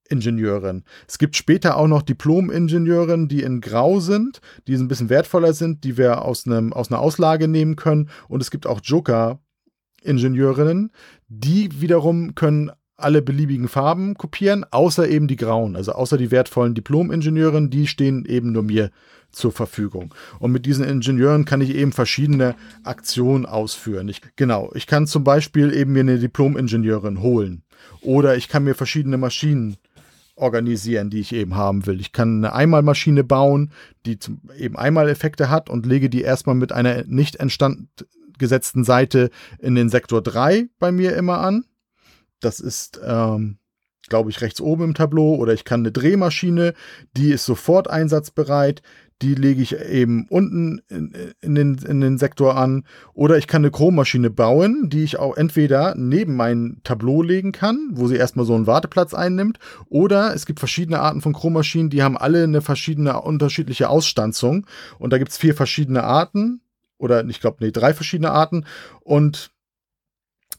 Ingenieurin. Es gibt später auch noch Diplom-Ingenieurin, die in Grau sind, die ein bisschen wertvoller sind, die wir aus, einem, aus einer Auslage nehmen können. Und es gibt auch Joker-Ingenieurinnen, die wiederum können alle beliebigen Farben kopieren, außer eben die grauen, also außer die wertvollen Diplom-Ingenieuren, die stehen eben nur mir zur Verfügung. Und mit diesen Ingenieuren kann ich eben verschiedene Aktionen ausführen. Ich, genau, ich kann zum Beispiel eben mir eine Diplom-Ingenieurin holen oder ich kann mir verschiedene Maschinen organisieren, die ich eben haben will. Ich kann eine Einmalmaschine bauen, die zum, eben Einmaleffekte hat und lege die erstmal mit einer nicht entstand gesetzten Seite in den Sektor 3 bei mir immer an. Das ist, ähm, glaube ich, rechts oben im Tableau. Oder ich kann eine Drehmaschine, die ist sofort einsatzbereit die lege ich eben unten in, in, den, in den Sektor an. Oder ich kann eine Chrommaschine bauen, die ich auch entweder neben mein Tableau legen kann, wo sie erstmal so einen Warteplatz einnimmt. Oder es gibt verschiedene Arten von Chrommaschinen, die haben alle eine verschiedene, unterschiedliche Ausstanzung. Und da gibt es vier verschiedene Arten. Oder ich glaube, nee, drei verschiedene Arten. Und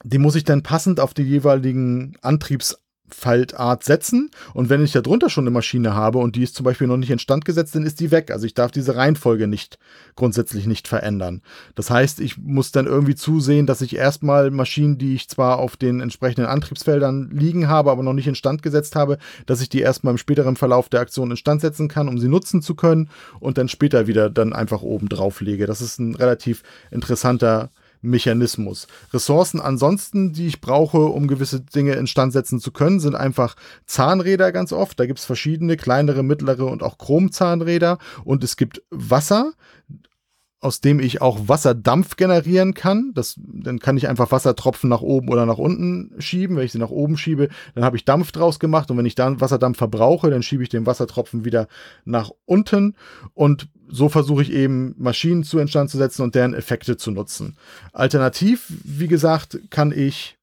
die muss ich dann passend auf die jeweiligen Antriebs Faltart setzen. Und wenn ich da drunter schon eine Maschine habe und die ist zum Beispiel noch nicht instand gesetzt, dann ist die weg. Also ich darf diese Reihenfolge nicht grundsätzlich nicht verändern. Das heißt, ich muss dann irgendwie zusehen, dass ich erstmal Maschinen, die ich zwar auf den entsprechenden Antriebsfeldern liegen habe, aber noch nicht instand gesetzt habe, dass ich die erstmal im späteren Verlauf der Aktion instand setzen kann, um sie nutzen zu können und dann später wieder dann einfach oben drauf lege. Das ist ein relativ interessanter Mechanismus. Ressourcen ansonsten, die ich brauche, um gewisse Dinge instand setzen zu können, sind einfach Zahnräder ganz oft. Da gibt es verschiedene, kleinere, mittlere und auch Chromzahnräder. Und es gibt Wasser aus dem ich auch Wasserdampf generieren kann. Das, dann kann ich einfach Wassertropfen nach oben oder nach unten schieben. Wenn ich sie nach oben schiebe, dann habe ich Dampf draus gemacht und wenn ich dann Wasserdampf verbrauche, dann schiebe ich den Wassertropfen wieder nach unten und so versuche ich eben Maschinen zu instand zu setzen und deren Effekte zu nutzen. Alternativ, wie gesagt, kann ich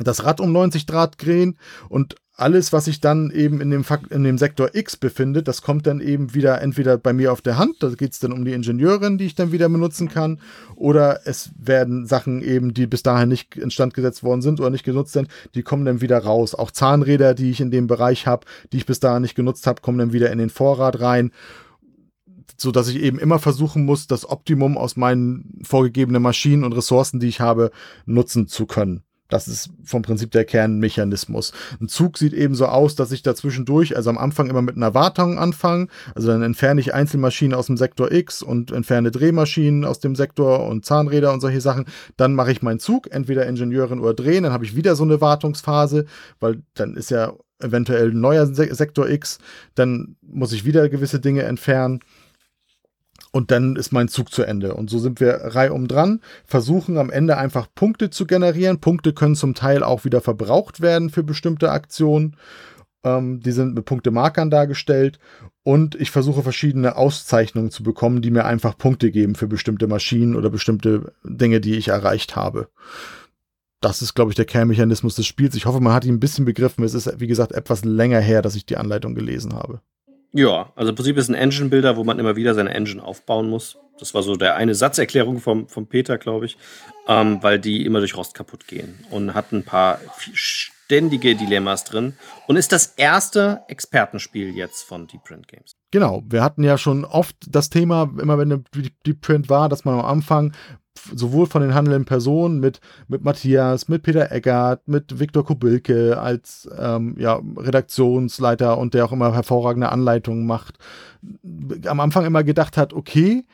das Rad um 90 Grad drehen und alles, was sich dann eben in dem, Fakt, in dem Sektor X befindet, das kommt dann eben wieder entweder bei mir auf der Hand, da geht es dann um die Ingenieurin, die ich dann wieder benutzen kann, oder es werden Sachen eben, die bis dahin nicht instand gesetzt worden sind oder nicht genutzt sind, die kommen dann wieder raus. Auch Zahnräder, die ich in dem Bereich habe, die ich bis dahin nicht genutzt habe, kommen dann wieder in den Vorrat rein so dass ich eben immer versuchen muss, das Optimum aus meinen vorgegebenen Maschinen und Ressourcen, die ich habe, nutzen zu können. Das ist vom Prinzip der Kernmechanismus. Ein Zug sieht eben so aus, dass ich dazwischendurch, also am Anfang immer mit einer Wartung anfange. Also dann entferne ich Einzelmaschinen aus dem Sektor X und entferne Drehmaschinen aus dem Sektor und Zahnräder und solche Sachen. Dann mache ich meinen Zug, entweder Ingenieurin oder Drehen. Dann habe ich wieder so eine Wartungsphase, weil dann ist ja eventuell ein neuer Sektor X. Dann muss ich wieder gewisse Dinge entfernen und dann ist mein Zug zu Ende. Und so sind wir reihum dran, versuchen am Ende einfach Punkte zu generieren. Punkte können zum Teil auch wieder verbraucht werden für bestimmte Aktionen. Ähm, die sind mit Punktemarkern dargestellt. Und ich versuche verschiedene Auszeichnungen zu bekommen, die mir einfach Punkte geben für bestimmte Maschinen oder bestimmte Dinge, die ich erreicht habe. Das ist, glaube ich, der Kernmechanismus des Spiels. Ich hoffe, man hat ihn ein bisschen begriffen. Es ist, wie gesagt, etwas länger her, dass ich die Anleitung gelesen habe. Ja, also im Prinzip ist ein Engine-Builder, wo man immer wieder seine Engine aufbauen muss. Das war so der eine Satzerklärung vom, vom Peter, glaube ich, ähm, weil die immer durch Rost kaputt gehen und hat ein paar ständige Dilemmas drin und ist das erste Expertenspiel jetzt von Deep Print Games. Genau, wir hatten ja schon oft das Thema, immer wenn eine Deep Print war, dass man am Anfang sowohl von den handelnden Personen mit, mit Matthias, mit Peter Eggert, mit Viktor Kubilke als ähm, ja, Redaktionsleiter und der auch immer hervorragende Anleitungen macht, am Anfang immer gedacht hat, okay,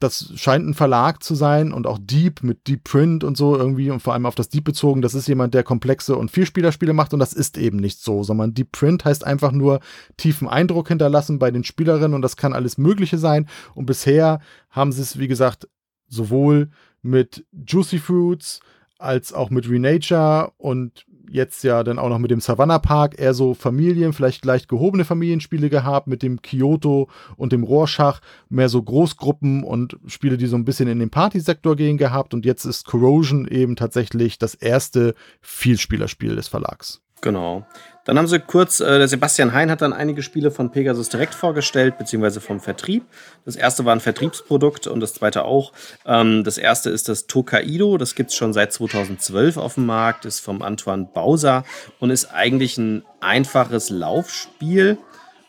das scheint ein Verlag zu sein und auch Deep mit Deep Print und so irgendwie und vor allem auf das Deep bezogen, das ist jemand, der komplexe und Vielspielerspiele macht und das ist eben nicht so, sondern Deep Print heißt einfach nur tiefen Eindruck hinterlassen bei den Spielerinnen und das kann alles Mögliche sein und bisher haben sie es, wie gesagt, sowohl mit Juicy Fruits als auch mit Renature und jetzt ja dann auch noch mit dem Savannah Park eher so Familien, vielleicht leicht gehobene Familienspiele gehabt, mit dem Kyoto und dem Rorschach, mehr so Großgruppen und Spiele, die so ein bisschen in den Partysektor gehen gehabt. Und jetzt ist Corrosion eben tatsächlich das erste Vielspielerspiel des Verlags. Genau. Dann haben sie kurz, äh, der Sebastian Hein hat dann einige Spiele von Pegasus direkt vorgestellt, beziehungsweise vom Vertrieb. Das erste war ein Vertriebsprodukt und das zweite auch. Ähm, das erste ist das Tokaido, das gibt es schon seit 2012 auf dem Markt, ist vom Antoine Bauser und ist eigentlich ein einfaches Laufspiel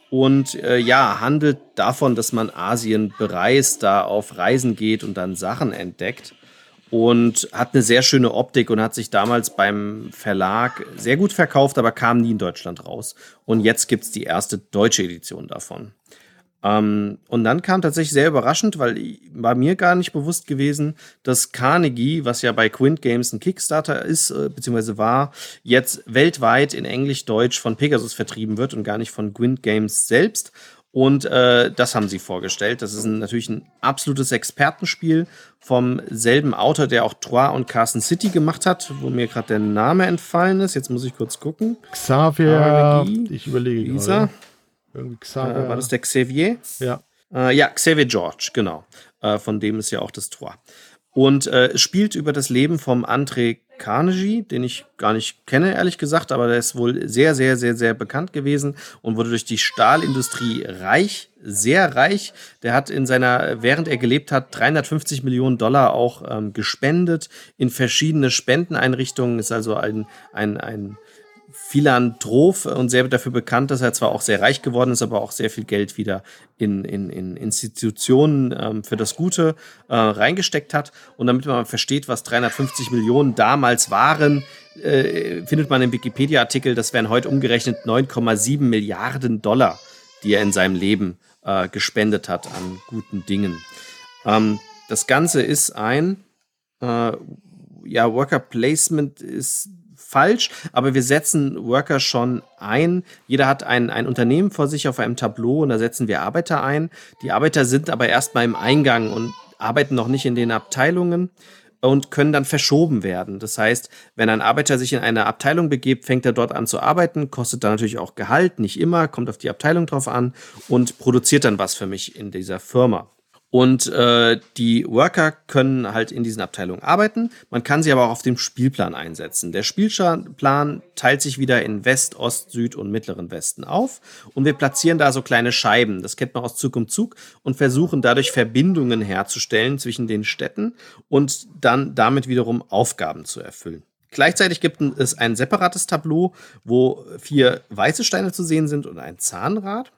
und äh, ja, handelt davon, dass man Asien bereist, da auf Reisen geht und dann Sachen entdeckt und hat eine sehr schöne Optik und hat sich damals beim Verlag sehr gut verkauft, aber kam nie in Deutschland raus. Und jetzt gibt es die erste deutsche Edition davon. Ähm, und dann kam tatsächlich sehr überraschend, weil war mir gar nicht bewusst gewesen, dass Carnegie, was ja bei Quint Games ein Kickstarter ist, äh, beziehungsweise war, jetzt weltweit in Englisch-Deutsch von Pegasus vertrieben wird und gar nicht von Quint Games selbst. Und äh, das haben sie vorgestellt. Das ist ein, natürlich ein absolutes Expertenspiel vom selben Autor, der auch Troyes und Carson City gemacht hat, wo mir gerade der Name entfallen ist. Jetzt muss ich kurz gucken. Xavier, Carnegie, ich überlege Lisa. Irgendwie Xavier. Äh, war das der Xavier? Ja. Äh, ja, Xavier George, genau. Äh, von dem ist ja auch das Troyes. Und äh, spielt über das Leben vom André Carnegie, den ich gar nicht kenne, ehrlich gesagt, aber der ist wohl sehr, sehr, sehr, sehr bekannt gewesen und wurde durch die Stahlindustrie reich, sehr reich. Der hat in seiner, während er gelebt hat, 350 Millionen Dollar auch ähm, gespendet in verschiedene Spendeneinrichtungen, ist also ein, ein, ein Philanthrop und sehr dafür bekannt, dass er zwar auch sehr reich geworden ist, aber auch sehr viel Geld wieder in, in, in Institutionen ähm, für das Gute äh, reingesteckt hat. Und damit man versteht, was 350 Millionen damals waren, äh, findet man im Wikipedia-Artikel, das wären heute umgerechnet 9,7 Milliarden Dollar, die er in seinem Leben äh, gespendet hat an guten Dingen. Ähm, das Ganze ist ein äh, ja, Worker Placement ist falsch, aber wir setzen Worker schon ein. Jeder hat ein, ein Unternehmen vor sich auf einem Tableau und da setzen wir Arbeiter ein. Die Arbeiter sind aber erstmal im Eingang und arbeiten noch nicht in den Abteilungen und können dann verschoben werden. Das heißt, wenn ein Arbeiter sich in eine Abteilung begibt, fängt er dort an zu arbeiten, kostet dann natürlich auch Gehalt, nicht immer, kommt auf die Abteilung drauf an und produziert dann was für mich in dieser Firma. Und äh, die Worker können halt in diesen Abteilungen arbeiten. Man kann sie aber auch auf dem Spielplan einsetzen. Der Spielplan teilt sich wieder in West, Ost, Süd und Mittleren Westen auf. Und wir platzieren da so kleine Scheiben. Das kennt man aus Zug um Zug und versuchen dadurch Verbindungen herzustellen zwischen den Städten und dann damit wiederum Aufgaben zu erfüllen. Gleichzeitig gibt es ein separates Tableau, wo vier weiße Steine zu sehen sind und ein Zahnrad.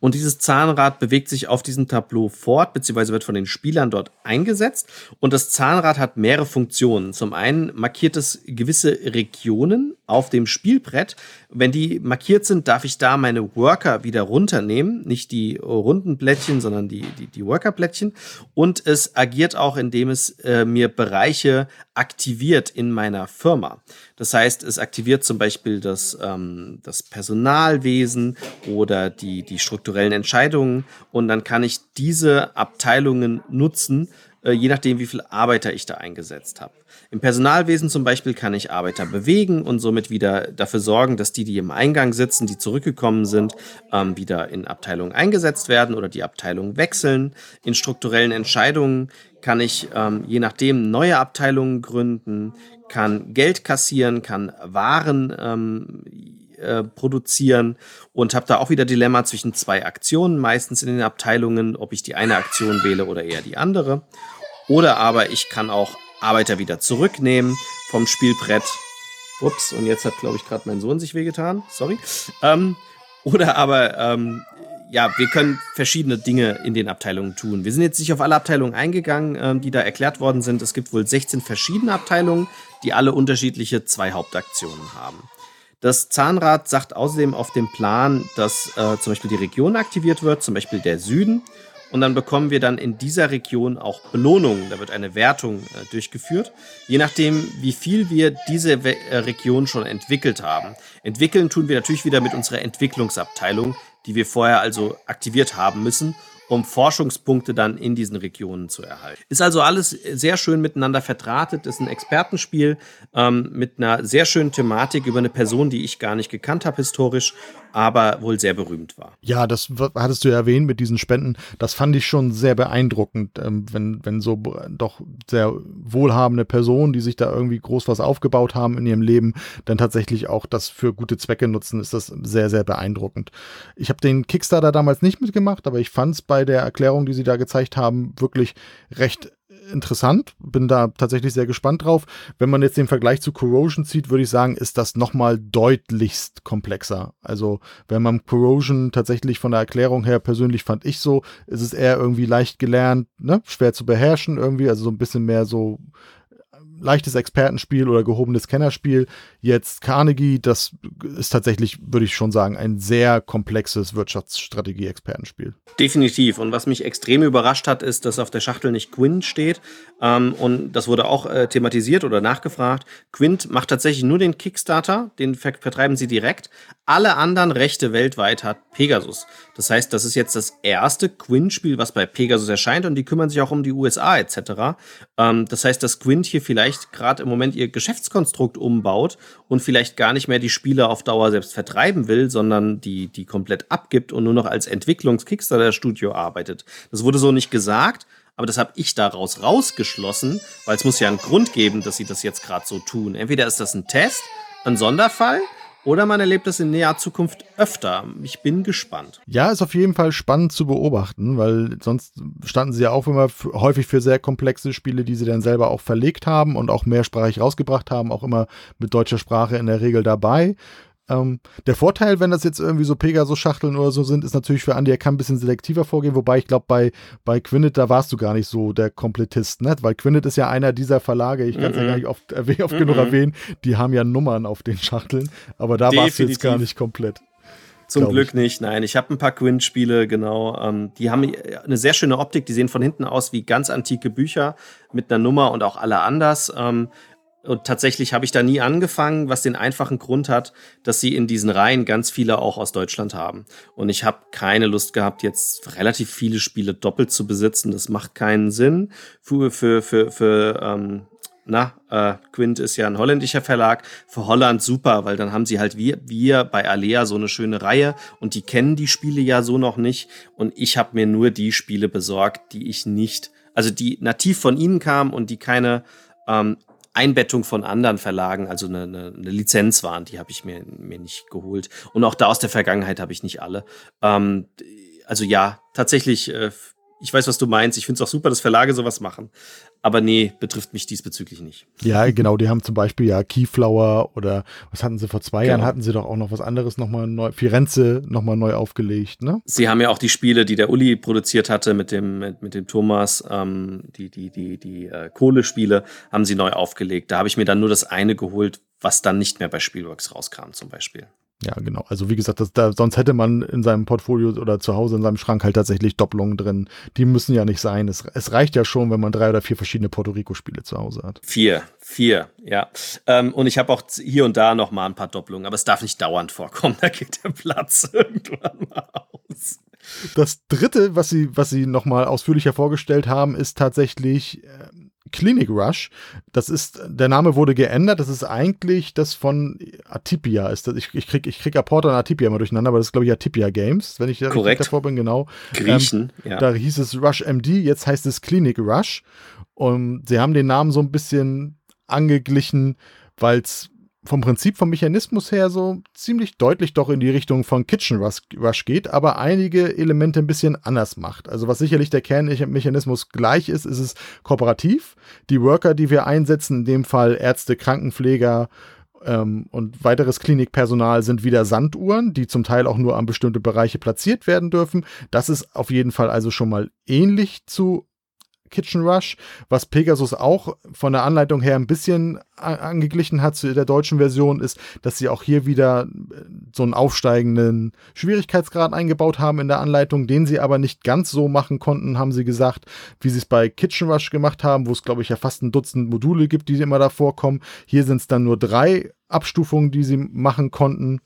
Und dieses Zahnrad bewegt sich auf diesem Tableau fort, beziehungsweise wird von den Spielern dort eingesetzt. Und das Zahnrad hat mehrere Funktionen. Zum einen markiert es gewisse Regionen auf dem Spielbrett. Wenn die markiert sind, darf ich da meine Worker wieder runternehmen. Nicht die runden Blättchen, sondern die, die, die Worker-Blättchen. Und es agiert auch, indem es äh, mir Bereiche aktiviert in meiner Firma. Das heißt, es aktiviert zum Beispiel das, ähm, das Personalwesen oder die, die strukturellen Entscheidungen und dann kann ich diese Abteilungen nutzen, äh, je nachdem, wie viele Arbeiter ich da eingesetzt habe. Im Personalwesen zum Beispiel kann ich Arbeiter bewegen und somit wieder dafür sorgen, dass die, die im Eingang sitzen, die zurückgekommen sind, ähm, wieder in Abteilungen eingesetzt werden oder die Abteilung wechseln. In strukturellen Entscheidungen kann ich ähm, je nachdem neue Abteilungen gründen, kann Geld kassieren, kann Waren ähm, äh, produzieren und habe da auch wieder Dilemma zwischen zwei Aktionen, meistens in den Abteilungen, ob ich die eine Aktion wähle oder eher die andere. Oder aber ich kann auch Arbeiter wieder zurücknehmen vom Spielbrett. Ups, und jetzt hat, glaube ich, gerade mein Sohn sich wehgetan. Sorry. Ähm, oder aber ähm, ja, wir können verschiedene Dinge in den Abteilungen tun. Wir sind jetzt nicht auf alle Abteilungen eingegangen, ähm, die da erklärt worden sind. Es gibt wohl 16 verschiedene Abteilungen, die alle unterschiedliche zwei Hauptaktionen haben. Das Zahnrad sagt außerdem auf dem Plan, dass äh, zum Beispiel die Region aktiviert wird, zum Beispiel der Süden. Und dann bekommen wir dann in dieser Region auch Belohnungen. Da wird eine Wertung äh, durchgeführt, je nachdem, wie viel wir diese We äh, Region schon entwickelt haben. Entwickeln tun wir natürlich wieder mit unserer Entwicklungsabteilung, die wir vorher also aktiviert haben müssen, um Forschungspunkte dann in diesen Regionen zu erhalten. Ist also alles sehr schön miteinander verdrahtet, ist ein Expertenspiel ähm, mit einer sehr schönen Thematik über eine Person, die ich gar nicht gekannt habe historisch, aber wohl sehr berühmt war. Ja, das hattest du ja erwähnt mit diesen Spenden. Das fand ich schon sehr beeindruckend, ähm, wenn, wenn so doch sehr wohlhabende Personen, die sich da irgendwie groß was aufgebaut haben in ihrem Leben, dann tatsächlich auch das für gute Zwecke nutzen, ist das sehr, sehr beeindruckend. Ich habe den Kickstarter damals nicht mitgemacht, aber ich fand es bei der Erklärung, die sie da gezeigt haben, wirklich recht interessant. Bin da tatsächlich sehr gespannt drauf. Wenn man jetzt den Vergleich zu Corrosion zieht, würde ich sagen, ist das nochmal deutlichst komplexer. Also, wenn man Corrosion tatsächlich von der Erklärung her persönlich fand ich so, ist es eher irgendwie leicht gelernt, ne? schwer zu beherrschen irgendwie, also so ein bisschen mehr so leichtes Expertenspiel oder gehobenes Kennerspiel. Jetzt Carnegie, das ist tatsächlich, würde ich schon sagen, ein sehr komplexes Wirtschaftsstrategie-Expertenspiel. Definitiv. Und was mich extrem überrascht hat, ist, dass auf der Schachtel nicht Quint steht. Ähm, und das wurde auch äh, thematisiert oder nachgefragt. Quint macht tatsächlich nur den Kickstarter, den ver vertreiben sie direkt. Alle anderen Rechte weltweit hat Pegasus. Das heißt, das ist jetzt das erste Quint-Spiel, was bei Pegasus erscheint und die kümmern sich auch um die USA etc. Ähm, das heißt, dass Quint hier vielleicht gerade im Moment ihr Geschäftskonstrukt umbaut und vielleicht gar nicht mehr die Spiele auf Dauer selbst vertreiben will, sondern die, die komplett abgibt und nur noch als Entwicklungs-Kickstarter-Studio arbeitet. Das wurde so nicht gesagt, aber das habe ich daraus rausgeschlossen, weil es muss ja einen Grund geben, dass sie das jetzt gerade so tun. Entweder ist das ein Test, ein Sonderfall, oder man erlebt es in näher Zukunft öfter. Ich bin gespannt. Ja, ist auf jeden Fall spannend zu beobachten, weil sonst standen sie ja auch immer häufig für sehr komplexe Spiele, die sie dann selber auch verlegt haben und auch mehrsprachig rausgebracht haben, auch immer mit deutscher Sprache in der Regel dabei. Ähm, der Vorteil, wenn das jetzt irgendwie so Pegasus-Schachteln oder so sind, ist natürlich für Andy, er kann ein bisschen selektiver vorgehen, wobei ich glaube, bei, bei Quinnet, da warst du gar nicht so der Komplettist, ne? Weil Quinnet ist ja einer dieser Verlage, ich kann es mm -mm. ja gar nicht oft, äh, oft mm genug erwähnen, die haben ja Nummern auf den Schachteln, aber da Definitiv. warst du jetzt gar nicht komplett. Zum Glück ich. nicht, nein. Ich habe ein paar Quint-Spiele, genau. Ähm, die haben eine sehr schöne Optik, die sehen von hinten aus wie ganz antike Bücher mit einer Nummer und auch alle anders. Ähm, und tatsächlich habe ich da nie angefangen, was den einfachen Grund hat, dass sie in diesen Reihen ganz viele auch aus Deutschland haben. Und ich habe keine Lust gehabt, jetzt relativ viele Spiele doppelt zu besitzen. Das macht keinen Sinn. Für, für, für, für ähm, na, äh, Quint ist ja ein holländischer Verlag. Für Holland super, weil dann haben sie halt wir, wir bei Alea so eine schöne Reihe und die kennen die Spiele ja so noch nicht. Und ich habe mir nur die Spiele besorgt, die ich nicht, also die nativ von ihnen kamen und die keine ähm, Einbettung von anderen Verlagen, also eine, eine, eine Lizenz waren, die habe ich mir, mir nicht geholt. Und auch da aus der Vergangenheit habe ich nicht alle. Ähm, also ja, tatsächlich, äh, ich weiß, was du meinst. Ich finde es auch super, dass Verlage sowas machen. Aber nee, betrifft mich diesbezüglich nicht. Ja, genau. Die haben zum Beispiel ja Keyflower oder was hatten sie vor zwei genau. Jahren? Hatten sie doch auch noch was anderes nochmal neu, Firenze nochmal neu aufgelegt, ne? Sie haben ja auch die Spiele, die der Uli produziert hatte mit dem, mit, mit dem Thomas, ähm, die, die, die, die äh, Kohlespiele haben sie neu aufgelegt. Da habe ich mir dann nur das eine geholt, was dann nicht mehr bei Spielworks rauskam, zum Beispiel. Ja, genau. Also wie gesagt, das, da, sonst hätte man in seinem Portfolio oder zu Hause in seinem Schrank halt tatsächlich Doppelungen drin. Die müssen ja nicht sein. Es, es reicht ja schon, wenn man drei oder vier verschiedene Puerto Rico-Spiele zu Hause hat. Vier, vier, ja. Ähm, und ich habe auch hier und da noch mal ein paar Doppelungen, aber es darf nicht dauernd vorkommen. Da geht der Platz irgendwann mal aus. Das dritte, was sie, was sie noch mal ausführlicher vorgestellt haben, ist tatsächlich äh, Clinic Rush. Das ist, der Name wurde geändert. Das ist eigentlich das von Atipia. Ist das, ich, ich krieg, ich krieg Apporter und Atipia immer durcheinander, aber das ist, glaube ich, Atipia Games, wenn ich da Korrekt. davor bin, genau. Griechen, ähm, ja. Da hieß es Rush MD, jetzt heißt es Clinic Rush. Und sie haben den Namen so ein bisschen angeglichen, weil es vom Prinzip, vom Mechanismus her so ziemlich deutlich doch in die Richtung von Kitchen Rush geht, aber einige Elemente ein bisschen anders macht. Also was sicherlich der Kernmechanismus gleich ist, ist es kooperativ. Die Worker, die wir einsetzen, in dem Fall Ärzte, Krankenpfleger ähm, und weiteres Klinikpersonal sind wieder Sanduhren, die zum Teil auch nur an bestimmte Bereiche platziert werden dürfen. Das ist auf jeden Fall also schon mal ähnlich zu Kitchen Rush, was Pegasus auch von der Anleitung her ein bisschen angeglichen hat zu der deutschen Version, ist, dass sie auch hier wieder äh, so einen aufsteigenden Schwierigkeitsgrad eingebaut haben in der Anleitung, den sie aber nicht ganz so machen konnten, haben sie gesagt, wie sie es bei Kitchen Rush gemacht haben, wo es, glaube ich, ja fast ein Dutzend Module gibt, die immer da vorkommen. Hier sind es dann nur drei Abstufungen, die sie machen konnten.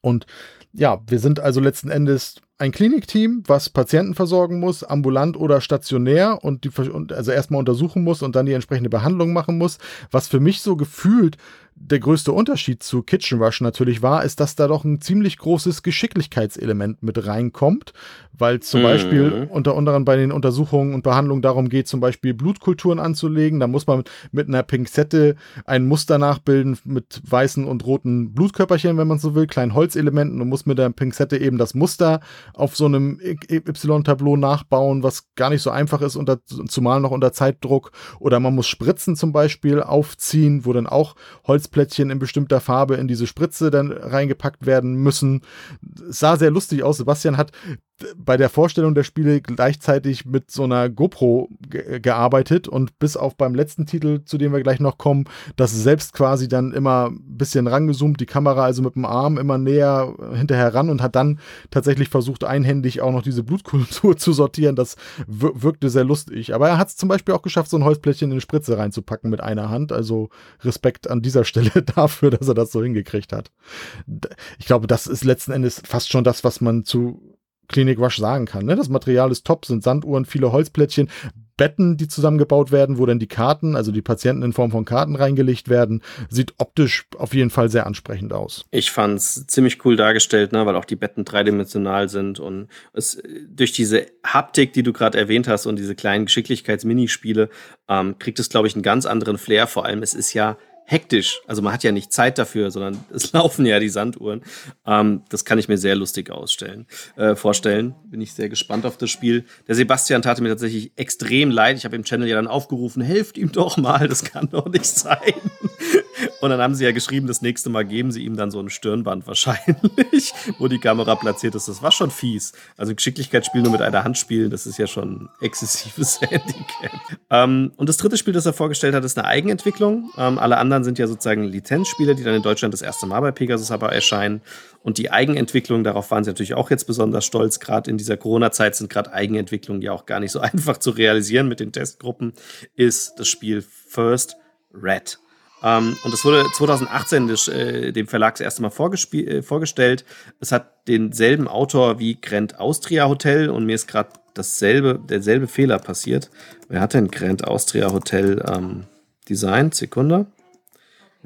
Und ja, wir sind also letzten Endes ein Klinikteam, was Patienten versorgen muss, ambulant oder stationär und die also erstmal untersuchen muss und dann die entsprechende Behandlung machen muss, was für mich so gefühlt der größte Unterschied zu Kitchen Rush natürlich war, ist, dass da doch ein ziemlich großes Geschicklichkeitselement mit reinkommt, weil zum mhm. Beispiel unter anderem bei den Untersuchungen und Behandlungen darum geht, zum Beispiel Blutkulturen anzulegen. Da muss man mit einer Pinzette ein Muster nachbilden mit weißen und roten Blutkörperchen, wenn man so will, kleinen Holzelementen und muss mit der Pinzette eben das Muster auf so einem Y-Tableau nachbauen, was gar nicht so einfach ist, unter, zumal noch unter Zeitdruck. Oder man muss Spritzen zum Beispiel aufziehen, wo dann auch Holzplättchen in bestimmter Farbe in diese Spritze dann reingepackt werden müssen. Es sah sehr lustig aus. Sebastian hat bei der Vorstellung der Spiele gleichzeitig mit so einer GoPro ge gearbeitet und bis auf beim letzten Titel, zu dem wir gleich noch kommen, das selbst quasi dann immer ein bisschen rangezoomt, die Kamera also mit dem Arm immer näher hinterher ran und hat dann tatsächlich versucht, einhändig auch noch diese Blutkultur zu sortieren. Das wirkte sehr lustig. Aber er hat es zum Beispiel auch geschafft, so ein Holzplättchen in eine Spritze reinzupacken mit einer Hand. Also Respekt an dieser Stelle dafür, dass er das so hingekriegt hat. Ich glaube, das ist letzten Endes fast schon das, was man zu Klinik Rush sagen kann. Ne? Das Material ist top, sind Sanduhren, viele Holzplättchen, Betten, die zusammengebaut werden, wo dann die Karten, also die Patienten in Form von Karten reingelegt werden. Sieht optisch auf jeden Fall sehr ansprechend aus. Ich fand es ziemlich cool dargestellt, ne, weil auch die Betten dreidimensional sind und es durch diese Haptik, die du gerade erwähnt hast und diese kleinen Geschicklichkeitsminispiele, ähm, kriegt es, glaube ich, einen ganz anderen Flair. Vor allem, es ist ja hektisch. Also man hat ja nicht Zeit dafür, sondern es laufen ja die Sanduhren. Ähm, das kann ich mir sehr lustig ausstellen, äh, vorstellen. Bin ich sehr gespannt auf das Spiel. Der Sebastian tate mir tatsächlich extrem leid. Ich habe im Channel ja dann aufgerufen, helft ihm doch mal, das kann doch nicht sein. Und dann haben sie ja geschrieben, das nächste Mal geben sie ihm dann so ein Stirnband wahrscheinlich, wo die Kamera platziert ist. Das war schon fies. Also Geschicklichkeitsspiel nur mit einer Hand spielen, das ist ja schon exzessives Handicap. Ähm, und das dritte Spiel, das er vorgestellt hat, ist eine Eigenentwicklung. Ähm, alle anderen sind ja sozusagen Lizenzspiele, die dann in Deutschland das erste Mal bei Pegasus aber erscheinen. Und die Eigenentwicklung, darauf waren sie natürlich auch jetzt besonders stolz. Gerade in dieser Corona-Zeit sind gerade Eigenentwicklungen ja auch gar nicht so einfach zu realisieren mit den Testgruppen, ist das Spiel First Red. Ähm, und es wurde 2018 des, äh, dem Verlag das erste Mal äh, vorgestellt. Es hat denselben Autor wie Grand Austria Hotel und mir ist gerade dasselbe, derselbe Fehler passiert. Wer hat denn Grand Austria Hotel ähm, designt? Sekunde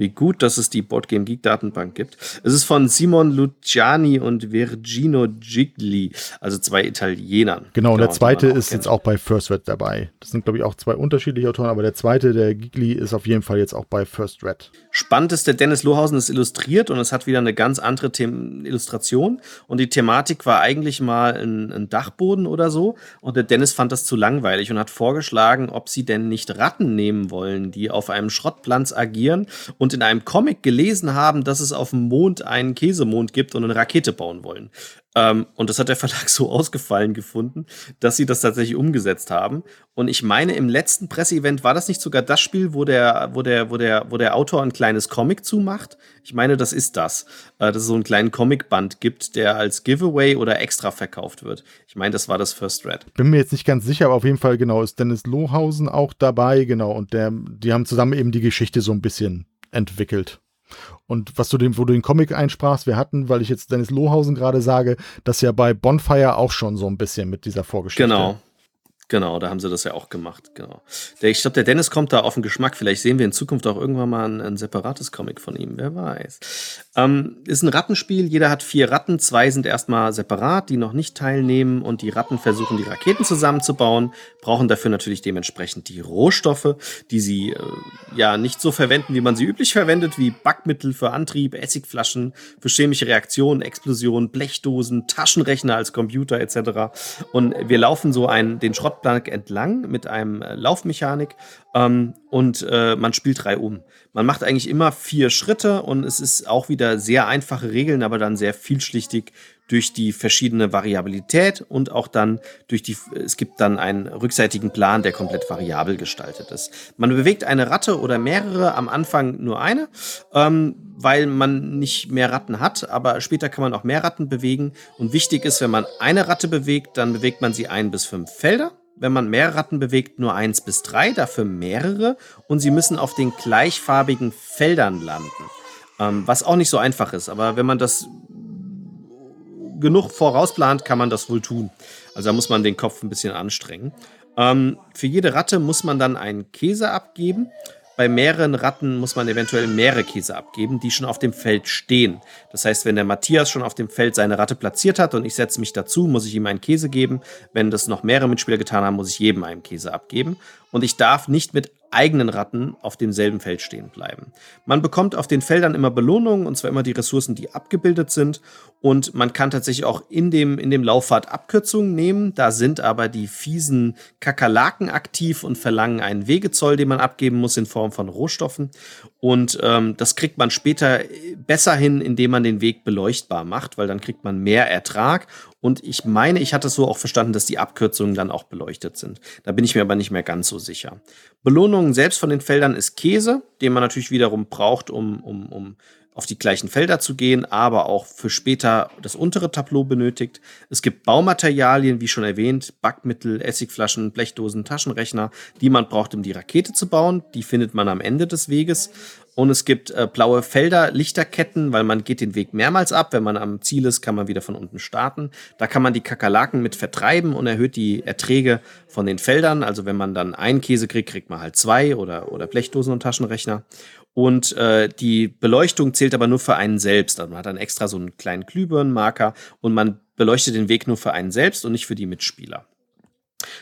wie gut, dass es die Boardgame Geek Datenbank gibt. Es ist von Simon Luciani und Virgino Gigli, also zwei Italienern. Genau, und der zweite ist jetzt auch bei First Red dabei. Das sind, glaube ich, auch zwei unterschiedliche Autoren, aber der zweite, der Gigli, ist auf jeden Fall jetzt auch bei First Red. Spannend ist, der Dennis Lohausen ist illustriert und es hat wieder eine ganz andere The Illustration. Und die Thematik war eigentlich mal ein, ein Dachboden oder so. Und der Dennis fand das zu langweilig und hat vorgeschlagen, ob sie denn nicht Ratten nehmen wollen, die auf einem Schrottplatz agieren und und in einem Comic gelesen haben, dass es auf dem Mond einen Käsemond gibt und eine Rakete bauen wollen. Ähm, und das hat der Verlag so ausgefallen gefunden, dass sie das tatsächlich umgesetzt haben. Und ich meine, im letzten Presseevent war das nicht sogar das Spiel, wo der, wo der, wo der, wo der Autor ein kleines Comic zumacht. Ich meine, das ist das. Äh, dass es so einen kleinen Comicband gibt, der als Giveaway oder extra verkauft wird. Ich meine, das war das First Red. Bin mir jetzt nicht ganz sicher, aber auf jeden Fall genau ist Dennis Lohausen auch dabei, genau. Und der, die haben zusammen eben die Geschichte so ein bisschen entwickelt. Und was du dem, wo du den Comic einsprachst, wir hatten, weil ich jetzt Dennis Lohausen gerade sage, das ja bei Bonfire auch schon so ein bisschen mit dieser Vorgeschichte. Genau. Genau, da haben sie das ja auch gemacht. Genau. Der, ich glaube, der Dennis kommt da auf den Geschmack. Vielleicht sehen wir in Zukunft auch irgendwann mal ein, ein separates Comic von ihm. Wer weiß. Ähm, ist ein Rattenspiel. Jeder hat vier Ratten. Zwei sind erstmal separat, die noch nicht teilnehmen. Und die Ratten versuchen, die Raketen zusammenzubauen. Brauchen dafür natürlich dementsprechend die Rohstoffe, die sie äh, ja nicht so verwenden, wie man sie üblich verwendet, wie Backmittel für Antrieb, Essigflaschen für chemische Reaktionen, Explosionen, Blechdosen, Taschenrechner als Computer etc. Und wir laufen so einen, den Schrott Hauptplank entlang mit einem äh, Laufmechanik ähm, und äh, man spielt drei um. Man macht eigentlich immer vier Schritte und es ist auch wieder sehr einfache Regeln, aber dann sehr vielschichtig durch die verschiedene Variabilität und auch dann durch die, es gibt dann einen rückseitigen Plan, der komplett variabel gestaltet ist. Man bewegt eine Ratte oder mehrere, am Anfang nur eine, ähm, weil man nicht mehr Ratten hat, aber später kann man auch mehr Ratten bewegen. Und wichtig ist, wenn man eine Ratte bewegt, dann bewegt man sie ein bis fünf Felder wenn man mehr Ratten bewegt, nur eins bis drei, dafür mehrere. Und sie müssen auf den gleichfarbigen Feldern landen. Ähm, was auch nicht so einfach ist. Aber wenn man das genug vorausplant, kann man das wohl tun. Also da muss man den Kopf ein bisschen anstrengen. Ähm, für jede Ratte muss man dann einen Käse abgeben. Bei mehreren Ratten muss man eventuell mehrere Käse abgeben, die schon auf dem Feld stehen. Das heißt, wenn der Matthias schon auf dem Feld seine Ratte platziert hat und ich setze mich dazu, muss ich ihm einen Käse geben. Wenn das noch mehrere Mitspieler getan haben, muss ich jedem einen Käse abgeben. Und ich darf nicht mit eigenen Ratten auf demselben Feld stehen bleiben. Man bekommt auf den Feldern immer Belohnungen, und zwar immer die Ressourcen, die abgebildet sind. Und man kann tatsächlich auch in dem, in dem Lauffahrt Abkürzungen nehmen. Da sind aber die fiesen Kakerlaken aktiv und verlangen einen Wegezoll, den man abgeben muss in Form von Rohstoffen. Und ähm, das kriegt man später besser hin, indem man den Weg beleuchtbar macht, weil dann kriegt man mehr Ertrag. Und ich meine, ich hatte es so auch verstanden, dass die Abkürzungen dann auch beleuchtet sind. Da bin ich mir aber nicht mehr ganz so sicher. Belohnungen selbst von den Feldern ist Käse, den man natürlich wiederum braucht, um, um, um auf die gleichen Felder zu gehen, aber auch für später das untere Tableau benötigt. Es gibt Baumaterialien, wie schon erwähnt, Backmittel, Essigflaschen, Blechdosen, Taschenrechner, die man braucht, um die Rakete zu bauen. Die findet man am Ende des Weges. Und es gibt äh, blaue Felder, Lichterketten, weil man geht den Weg mehrmals ab. Wenn man am Ziel ist, kann man wieder von unten starten. Da kann man die Kakerlaken mit vertreiben und erhöht die Erträge von den Feldern. Also wenn man dann einen Käse kriegt, kriegt man halt zwei oder, oder Blechdosen und Taschenrechner. Und äh, die Beleuchtung zählt aber nur für einen selbst. Also man hat dann extra so einen kleinen Glühbirnenmarker und man beleuchtet den Weg nur für einen selbst und nicht für die Mitspieler.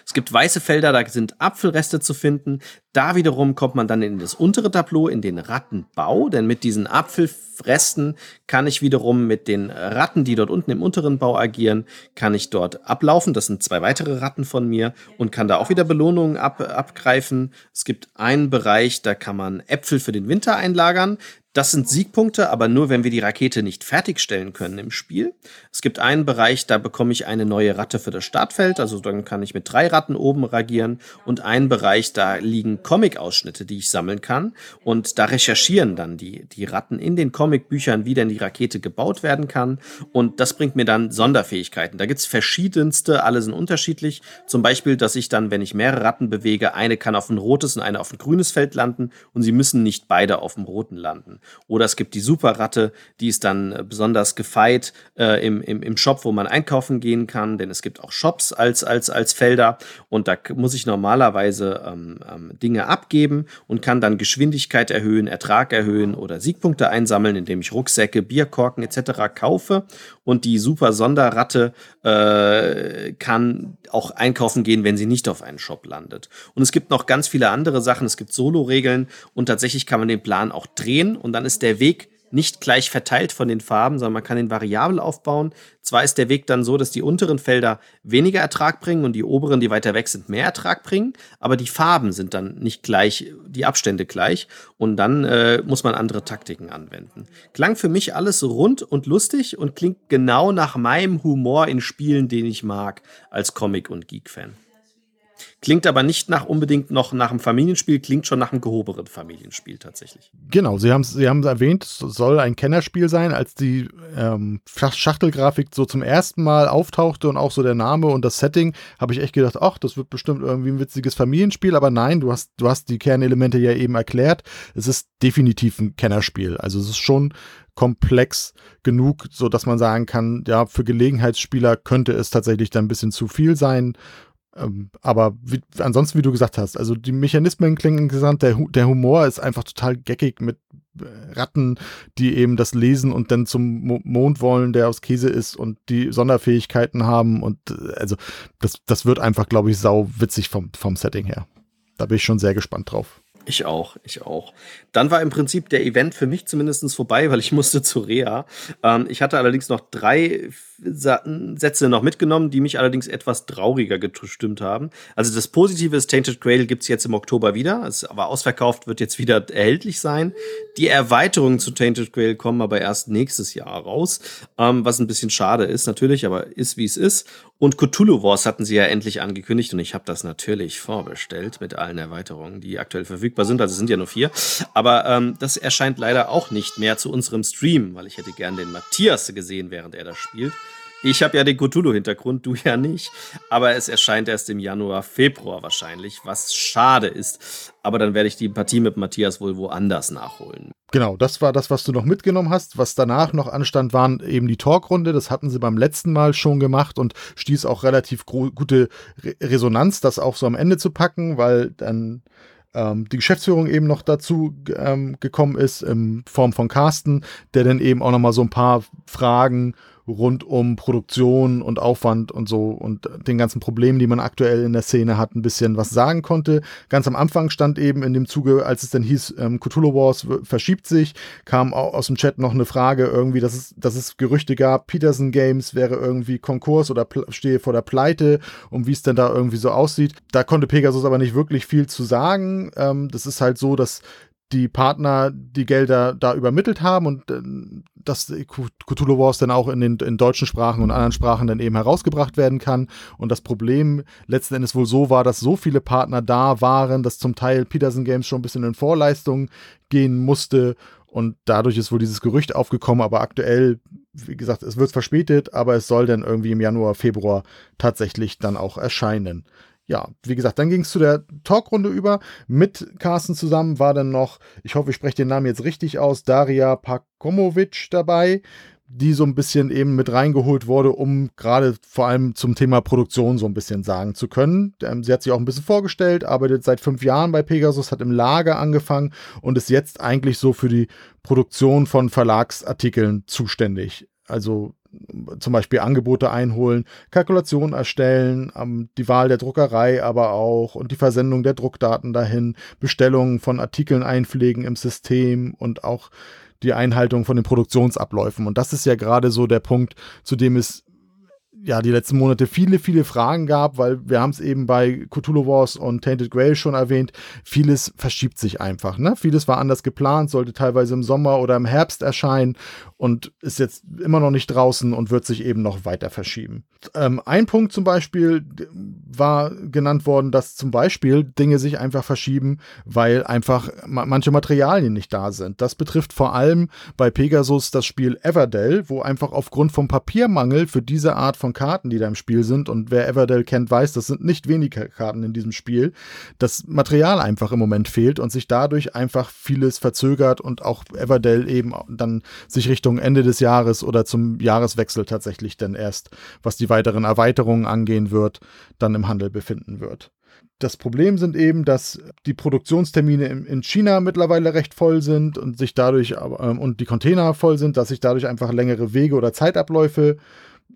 Es gibt weiße Felder, da sind Apfelreste zu finden. Da wiederum kommt man dann in das untere Tableau, in den Rattenbau, denn mit diesen Apfelresten kann ich wiederum mit den Ratten, die dort unten im unteren Bau agieren, kann ich dort ablaufen. Das sind zwei weitere Ratten von mir und kann da auch wieder Belohnungen ab, abgreifen. Es gibt einen Bereich, da kann man Äpfel für den Winter einlagern. Das sind Siegpunkte, aber nur, wenn wir die Rakete nicht fertigstellen können im Spiel. Es gibt einen Bereich, da bekomme ich eine neue Ratte für das Startfeld, also dann kann ich mit drei Ratten oben reagieren. Und einen Bereich, da liegen Comic-Ausschnitte, die ich sammeln kann. Und da recherchieren dann die, die Ratten in den Comicbüchern, wie denn die Rakete gebaut werden kann. Und das bringt mir dann Sonderfähigkeiten. Da gibt's verschiedenste, alle sind unterschiedlich. Zum Beispiel, dass ich dann, wenn ich mehrere Ratten bewege, eine kann auf ein rotes und eine auf ein grünes Feld landen und sie müssen nicht beide auf dem roten landen. Oder es gibt die Superratte, die ist dann äh, besonders gefeit äh, im, im, im Shop, wo man einkaufen gehen kann, denn es gibt auch Shops als, als, als Felder und da muss ich normalerweise ähm, ähm, Dinge abgeben und kann dann Geschwindigkeit erhöhen, Ertrag erhöhen oder Siegpunkte einsammeln, indem ich Rucksäcke, Bierkorken etc. kaufe und die super Sonderratte äh, kann auch einkaufen gehen, wenn sie nicht auf einen Shop landet. Und es gibt noch ganz viele andere Sachen. Es gibt Solo-Regeln und tatsächlich kann man den Plan auch drehen und dann ist der Weg nicht gleich verteilt von den Farben, sondern man kann ihn variabel aufbauen. Zwar ist der Weg dann so, dass die unteren Felder weniger Ertrag bringen und die oberen, die weiter weg sind, mehr Ertrag bringen, aber die Farben sind dann nicht gleich, die Abstände gleich und dann äh, muss man andere Taktiken anwenden. Klang für mich alles rund und lustig und klingt genau nach meinem Humor in Spielen, den ich mag als Comic- und Geek-Fan. Klingt aber nicht nach unbedingt noch nach einem Familienspiel, klingt schon nach einem gehobenen Familienspiel tatsächlich. Genau, Sie haben es Sie erwähnt, es soll ein Kennerspiel sein. Als die ähm, Schachtelgrafik so zum ersten Mal auftauchte und auch so der Name und das Setting, habe ich echt gedacht, ach, das wird bestimmt irgendwie ein witziges Familienspiel. Aber nein, du hast, du hast die Kernelemente ja eben erklärt. Es ist definitiv ein Kennerspiel. Also es ist schon komplex genug, so dass man sagen kann, ja, für Gelegenheitsspieler könnte es tatsächlich dann ein bisschen zu viel sein. Ähm, aber wie, ansonsten, wie du gesagt hast, also die Mechanismen klingen interessant, der, der Humor ist einfach total geckig mit äh, Ratten, die eben das lesen und dann zum Mo Mond wollen, der aus Käse ist und die Sonderfähigkeiten haben und äh, also das, das wird einfach, glaube ich, sau witzig vom, vom Setting her. Da bin ich schon sehr gespannt drauf. Ich auch, ich auch. Dann war im Prinzip der Event für mich zumindest vorbei, weil ich musste zu Rea. Ähm, ich hatte allerdings noch drei Sätze noch mitgenommen, die mich allerdings etwas trauriger gestimmt haben. Also das Positive ist, Tainted Grail gibt's jetzt im Oktober wieder, ist aber ausverkauft, wird jetzt wieder erhältlich sein. Die Erweiterungen zu Tainted Grail kommen aber erst nächstes Jahr raus, ähm, was ein bisschen schade ist natürlich, aber ist wie es ist. Und Cthulhu Wars hatten sie ja endlich angekündigt und ich habe das natürlich vorbestellt mit allen Erweiterungen, die aktuell verfügbar sind. Also es sind ja nur vier. Aber ähm, das erscheint leider auch nicht mehr zu unserem Stream, weil ich hätte gern den Matthias gesehen, während er das spielt. Ich habe ja den Cthulhu-Hintergrund, du ja nicht. Aber es erscheint erst im Januar, Februar wahrscheinlich, was schade ist. Aber dann werde ich die Partie mit Matthias wohl woanders nachholen. Genau, das war das, was du noch mitgenommen hast. Was danach noch anstand, waren eben die Talkrunde. Das hatten sie beim letzten Mal schon gemacht und stieß auch relativ gute Re Resonanz, das auch so am Ende zu packen, weil dann ähm, die Geschäftsführung eben noch dazu ähm, gekommen ist, in Form von Carsten, der dann eben auch nochmal so ein paar Fragen rund um Produktion und Aufwand und so und den ganzen Problemen, die man aktuell in der Szene hat, ein bisschen was sagen konnte. Ganz am Anfang stand eben in dem Zuge, als es dann hieß, ähm, Cthulhu Wars verschiebt sich, kam auch aus dem Chat noch eine Frage irgendwie, dass es, dass es Gerüchte gab, Peterson Games wäre irgendwie Konkurs oder stehe vor der Pleite und wie es denn da irgendwie so aussieht. Da konnte Pegasus aber nicht wirklich viel zu sagen. Ähm, das ist halt so, dass die Partner die Gelder da übermittelt haben und äh, dass Cthulhu Wars dann auch in den in deutschen Sprachen und anderen Sprachen dann eben herausgebracht werden kann. Und das Problem letzten Endes wohl so war, dass so viele Partner da waren, dass zum Teil Peterson Games schon ein bisschen in Vorleistung gehen musste. Und dadurch ist wohl dieses Gerücht aufgekommen, aber aktuell, wie gesagt, es wird verspätet, aber es soll dann irgendwie im Januar, Februar tatsächlich dann auch erscheinen ja, wie gesagt, dann ging es zu der Talkrunde über. Mit Carsten zusammen war dann noch, ich hoffe, ich spreche den Namen jetzt richtig aus, Daria Pakomovic dabei, die so ein bisschen eben mit reingeholt wurde, um gerade vor allem zum Thema Produktion so ein bisschen sagen zu können. Ähm, sie hat sich auch ein bisschen vorgestellt, arbeitet seit fünf Jahren bei Pegasus, hat im Lager angefangen und ist jetzt eigentlich so für die Produktion von Verlagsartikeln zuständig. Also zum Beispiel Angebote einholen, Kalkulationen erstellen, ähm, die Wahl der Druckerei aber auch und die Versendung der Druckdaten dahin, Bestellungen von Artikeln einpflegen im System und auch die Einhaltung von den Produktionsabläufen. Und das ist ja gerade so der Punkt, zu dem es ja, die letzten Monate viele, viele Fragen gab, weil wir haben es eben bei Cthulhu Wars und Tainted Grail schon erwähnt, vieles verschiebt sich einfach. Ne? Vieles war anders geplant, sollte teilweise im Sommer oder im Herbst erscheinen und ist jetzt immer noch nicht draußen und wird sich eben noch weiter verschieben. Ähm, ein Punkt zum Beispiel war genannt worden, dass zum Beispiel Dinge sich einfach verschieben, weil einfach manche Materialien nicht da sind. Das betrifft vor allem bei Pegasus das Spiel Everdell, wo einfach aufgrund vom Papiermangel für diese Art von Karten, die da im Spiel sind, und wer Everdell kennt, weiß, das sind nicht wenige Karten in diesem Spiel, das Material einfach im Moment fehlt und sich dadurch einfach vieles verzögert und auch Everdell eben dann sich Richtung Ende des Jahres oder zum Jahreswechsel tatsächlich dann erst, was die weiteren Erweiterungen angehen wird, dann im Handel befinden wird. Das Problem sind eben, dass die Produktionstermine in China mittlerweile recht voll sind und sich dadurch ähm, und die Container voll sind, dass sich dadurch einfach längere Wege oder Zeitabläufe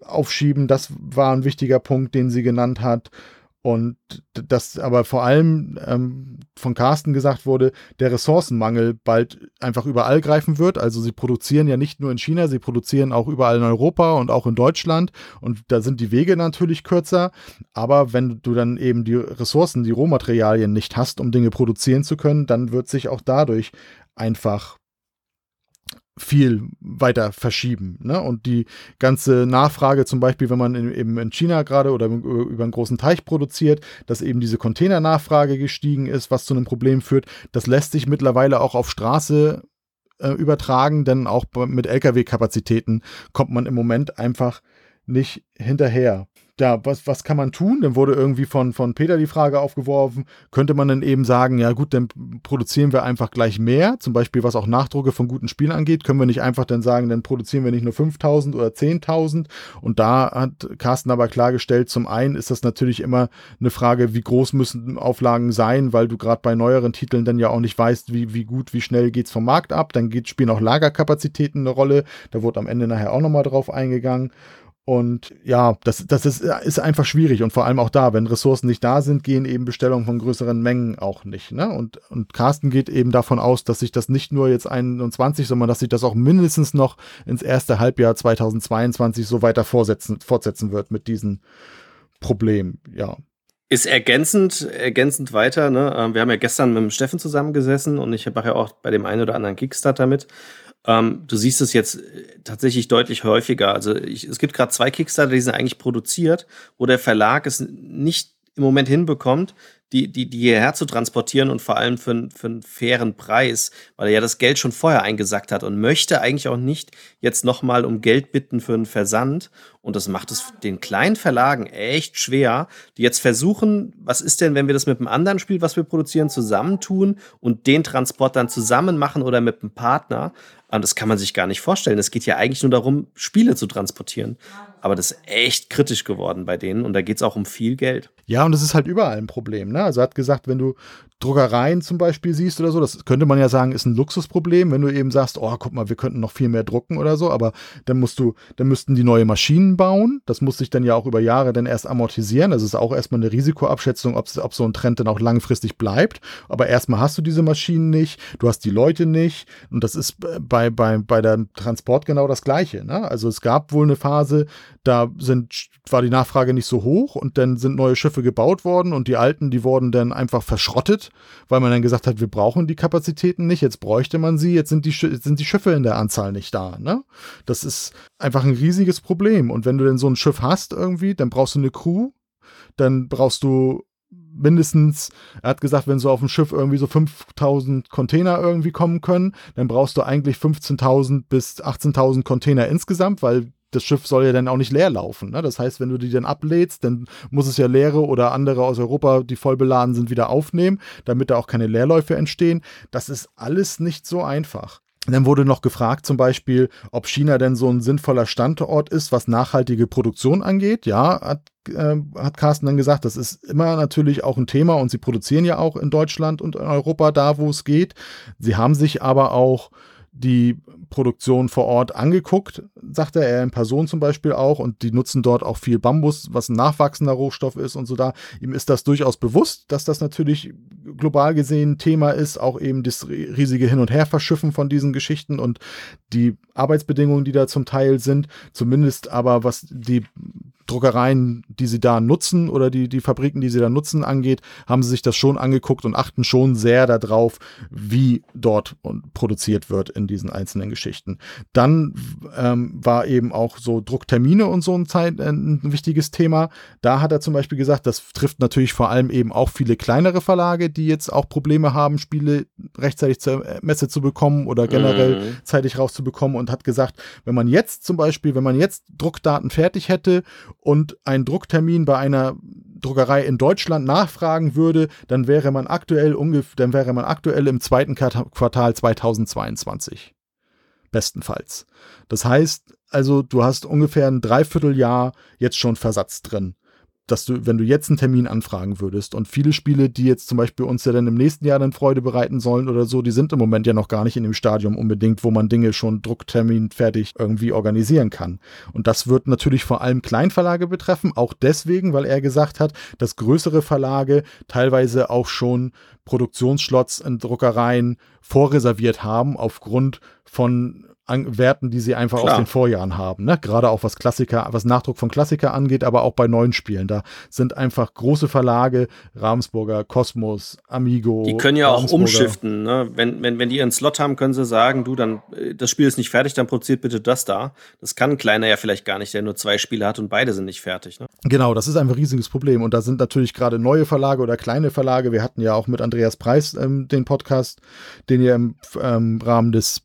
aufschieben. Das war ein wichtiger Punkt, den sie genannt hat. Und das aber vor allem ähm, von Carsten gesagt wurde, der Ressourcenmangel bald einfach überall greifen wird. Also sie produzieren ja nicht nur in China, sie produzieren auch überall in Europa und auch in Deutschland. Und da sind die Wege natürlich kürzer. Aber wenn du dann eben die Ressourcen, die Rohmaterialien nicht hast, um Dinge produzieren zu können, dann wird sich auch dadurch einfach viel weiter verschieben. Ne? Und die ganze Nachfrage, zum Beispiel, wenn man in, eben in China gerade oder über einen großen Teich produziert, dass eben diese Containernachfrage gestiegen ist, was zu einem Problem führt, das lässt sich mittlerweile auch auf Straße äh, übertragen, denn auch mit Lkw-Kapazitäten kommt man im Moment einfach nicht hinterher ja, was, was kann man tun? Dann wurde irgendwie von, von Peter die Frage aufgeworfen, könnte man dann eben sagen, ja gut, dann produzieren wir einfach gleich mehr, zum Beispiel was auch Nachdrucke von guten Spielen angeht, können wir nicht einfach dann sagen, dann produzieren wir nicht nur 5000 oder 10.000 und da hat Carsten aber klargestellt, zum einen ist das natürlich immer eine Frage, wie groß müssen Auflagen sein, weil du gerade bei neueren Titeln dann ja auch nicht weißt, wie, wie gut, wie schnell geht es vom Markt ab, dann geht, spielen auch Lagerkapazitäten eine Rolle, da wurde am Ende nachher auch nochmal drauf eingegangen und ja, das, das ist, ist einfach schwierig. Und vor allem auch da, wenn Ressourcen nicht da sind, gehen eben Bestellungen von größeren Mengen auch nicht. Ne? Und, und Carsten geht eben davon aus, dass sich das nicht nur jetzt 21, sondern dass sich das auch mindestens noch ins erste Halbjahr 2022 so weiter fortsetzen, fortsetzen wird mit diesem Problem. Ja. Ist ergänzend, ergänzend weiter. Ne? Ähm, wir haben ja gestern mit dem Steffen zusammengesessen und ich mache ja auch bei dem einen oder anderen Kickstarter mit. Ähm, du siehst es jetzt äh, tatsächlich deutlich häufiger. Also ich, es gibt gerade zwei Kickstarter, die sind eigentlich produziert, wo der Verlag es nicht im Moment hinbekommt, die, die, die hierher zu transportieren und vor allem für, für einen fairen Preis, weil er ja das Geld schon vorher eingesackt hat und möchte eigentlich auch nicht jetzt nochmal um Geld bitten für einen Versand. Und das macht es den kleinen Verlagen echt schwer, die jetzt versuchen, was ist denn, wenn wir das mit einem anderen Spiel, was wir produzieren, zusammentun und den Transport dann zusammen machen oder mit einem Partner. Und das kann man sich gar nicht vorstellen. Es geht ja eigentlich nur darum, Spiele zu transportieren. Aber das ist echt kritisch geworden bei denen und da geht es auch um viel Geld. Ja, und das ist halt überall ein Problem. Ne? Also er hat gesagt, wenn du Druckereien zum Beispiel siehst oder so, das könnte man ja sagen, ist ein Luxusproblem, wenn du eben sagst, oh, guck mal, wir könnten noch viel mehr drucken oder so, aber dann musst du, dann müssten die neue Maschinen bauen. Das muss sich dann ja auch über Jahre dann erst amortisieren. Das ist auch erstmal eine Risikoabschätzung, ob so ein Trend dann auch langfristig bleibt. Aber erstmal hast du diese Maschinen nicht, du hast die Leute nicht. Und das ist bei, bei, bei der Transport genau das Gleiche. Ne? Also es gab wohl eine Phase, da sind, war die Nachfrage nicht so hoch und dann sind neue Schiffe gebaut worden und die alten, die wurden dann einfach verschrottet, weil man dann gesagt hat, wir brauchen die Kapazitäten nicht, jetzt bräuchte man sie, jetzt sind die, jetzt sind die Schiffe in der Anzahl nicht da. Ne? Das ist einfach ein riesiges Problem. Und wenn du denn so ein Schiff hast irgendwie, dann brauchst du eine Crew, dann brauchst du mindestens, er hat gesagt, wenn so auf dem Schiff irgendwie so 5000 Container irgendwie kommen können, dann brauchst du eigentlich 15.000 bis 18.000 Container insgesamt, weil das Schiff soll ja dann auch nicht leer laufen. Ne? Das heißt, wenn du die dann ablädst, dann muss es ja leere oder andere aus Europa, die voll beladen sind, wieder aufnehmen, damit da auch keine Leerläufe entstehen. Das ist alles nicht so einfach. Dann wurde noch gefragt, zum Beispiel, ob China denn so ein sinnvoller Standort ist, was nachhaltige Produktion angeht. Ja, hat, äh, hat Carsten dann gesagt, das ist immer natürlich auch ein Thema und sie produzieren ja auch in Deutschland und in Europa da, wo es geht. Sie haben sich aber auch die Produktion vor Ort angeguckt, sagte er in Person zum Beispiel auch, und die nutzen dort auch viel Bambus, was ein nachwachsender Rohstoff ist und so da. Ihm ist das durchaus bewusst, dass das natürlich global gesehen Thema ist, auch eben das riesige Hin- und Herverschiffen von diesen Geschichten und die Arbeitsbedingungen, die da zum Teil sind, zumindest aber was die Druckereien, die sie da nutzen oder die, die Fabriken, die sie da nutzen, angeht, haben sie sich das schon angeguckt und achten schon sehr darauf, wie dort produziert wird in diesen einzelnen Geschichten. Dann ähm, war eben auch so Drucktermine und so ein, Zeit, äh, ein wichtiges Thema. Da hat er zum Beispiel gesagt, das trifft natürlich vor allem eben auch viele kleinere Verlage, die jetzt auch Probleme haben, Spiele rechtzeitig zur Messe zu bekommen oder generell mhm. zeitig rauszubekommen und hat gesagt, wenn man jetzt zum Beispiel, wenn man jetzt Druckdaten fertig hätte und einen Drucktermin bei einer Druckerei in Deutschland nachfragen würde, dann wäre man aktuell ungefähr, dann wäre man aktuell im zweiten Quartal 2022. Bestenfalls. Das heißt, also du hast ungefähr ein Dreivierteljahr jetzt schon Versatz drin dass du, wenn du jetzt einen Termin anfragen würdest und viele Spiele, die jetzt zum Beispiel uns ja dann im nächsten Jahr dann Freude bereiten sollen oder so, die sind im Moment ja noch gar nicht in dem Stadium unbedingt, wo man Dinge schon Drucktermin fertig irgendwie organisieren kann. Und das wird natürlich vor allem Kleinverlage betreffen, auch deswegen, weil er gesagt hat, dass größere Verlage teilweise auch schon Produktionsschlots in Druckereien vorreserviert haben aufgrund von an Werten, die sie einfach Klar. aus den Vorjahren haben. Ne? Gerade auch was Klassiker, was Nachdruck von Klassiker angeht, aber auch bei neuen Spielen. Da sind einfach große Verlage, Ravensburger, Kosmos, Amigo. Die können ja auch umschiften. Ne? Wenn, wenn, wenn die ihren Slot haben, können sie sagen, du, dann äh, das Spiel ist nicht fertig, dann produziert bitte das da. Das kann ein kleiner ja vielleicht gar nicht, der nur zwei Spiele hat und beide sind nicht fertig. Ne? Genau, das ist ein riesiges Problem. Und da sind natürlich gerade neue Verlage oder kleine Verlage. Wir hatten ja auch mit Andreas Preis ähm, den Podcast, den ihr im ähm, Rahmen des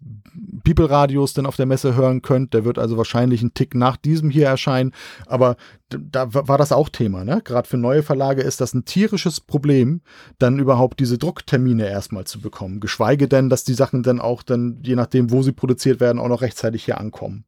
Bibelradios dann auf der Messe hören könnt. Der wird also wahrscheinlich einen Tick nach diesem hier erscheinen. Aber da war das auch Thema, ne? Gerade für neue Verlage ist das ein tierisches Problem, dann überhaupt diese Drucktermine erstmal zu bekommen. Geschweige denn, dass die Sachen dann auch dann, je nachdem, wo sie produziert werden, auch noch rechtzeitig hier ankommen.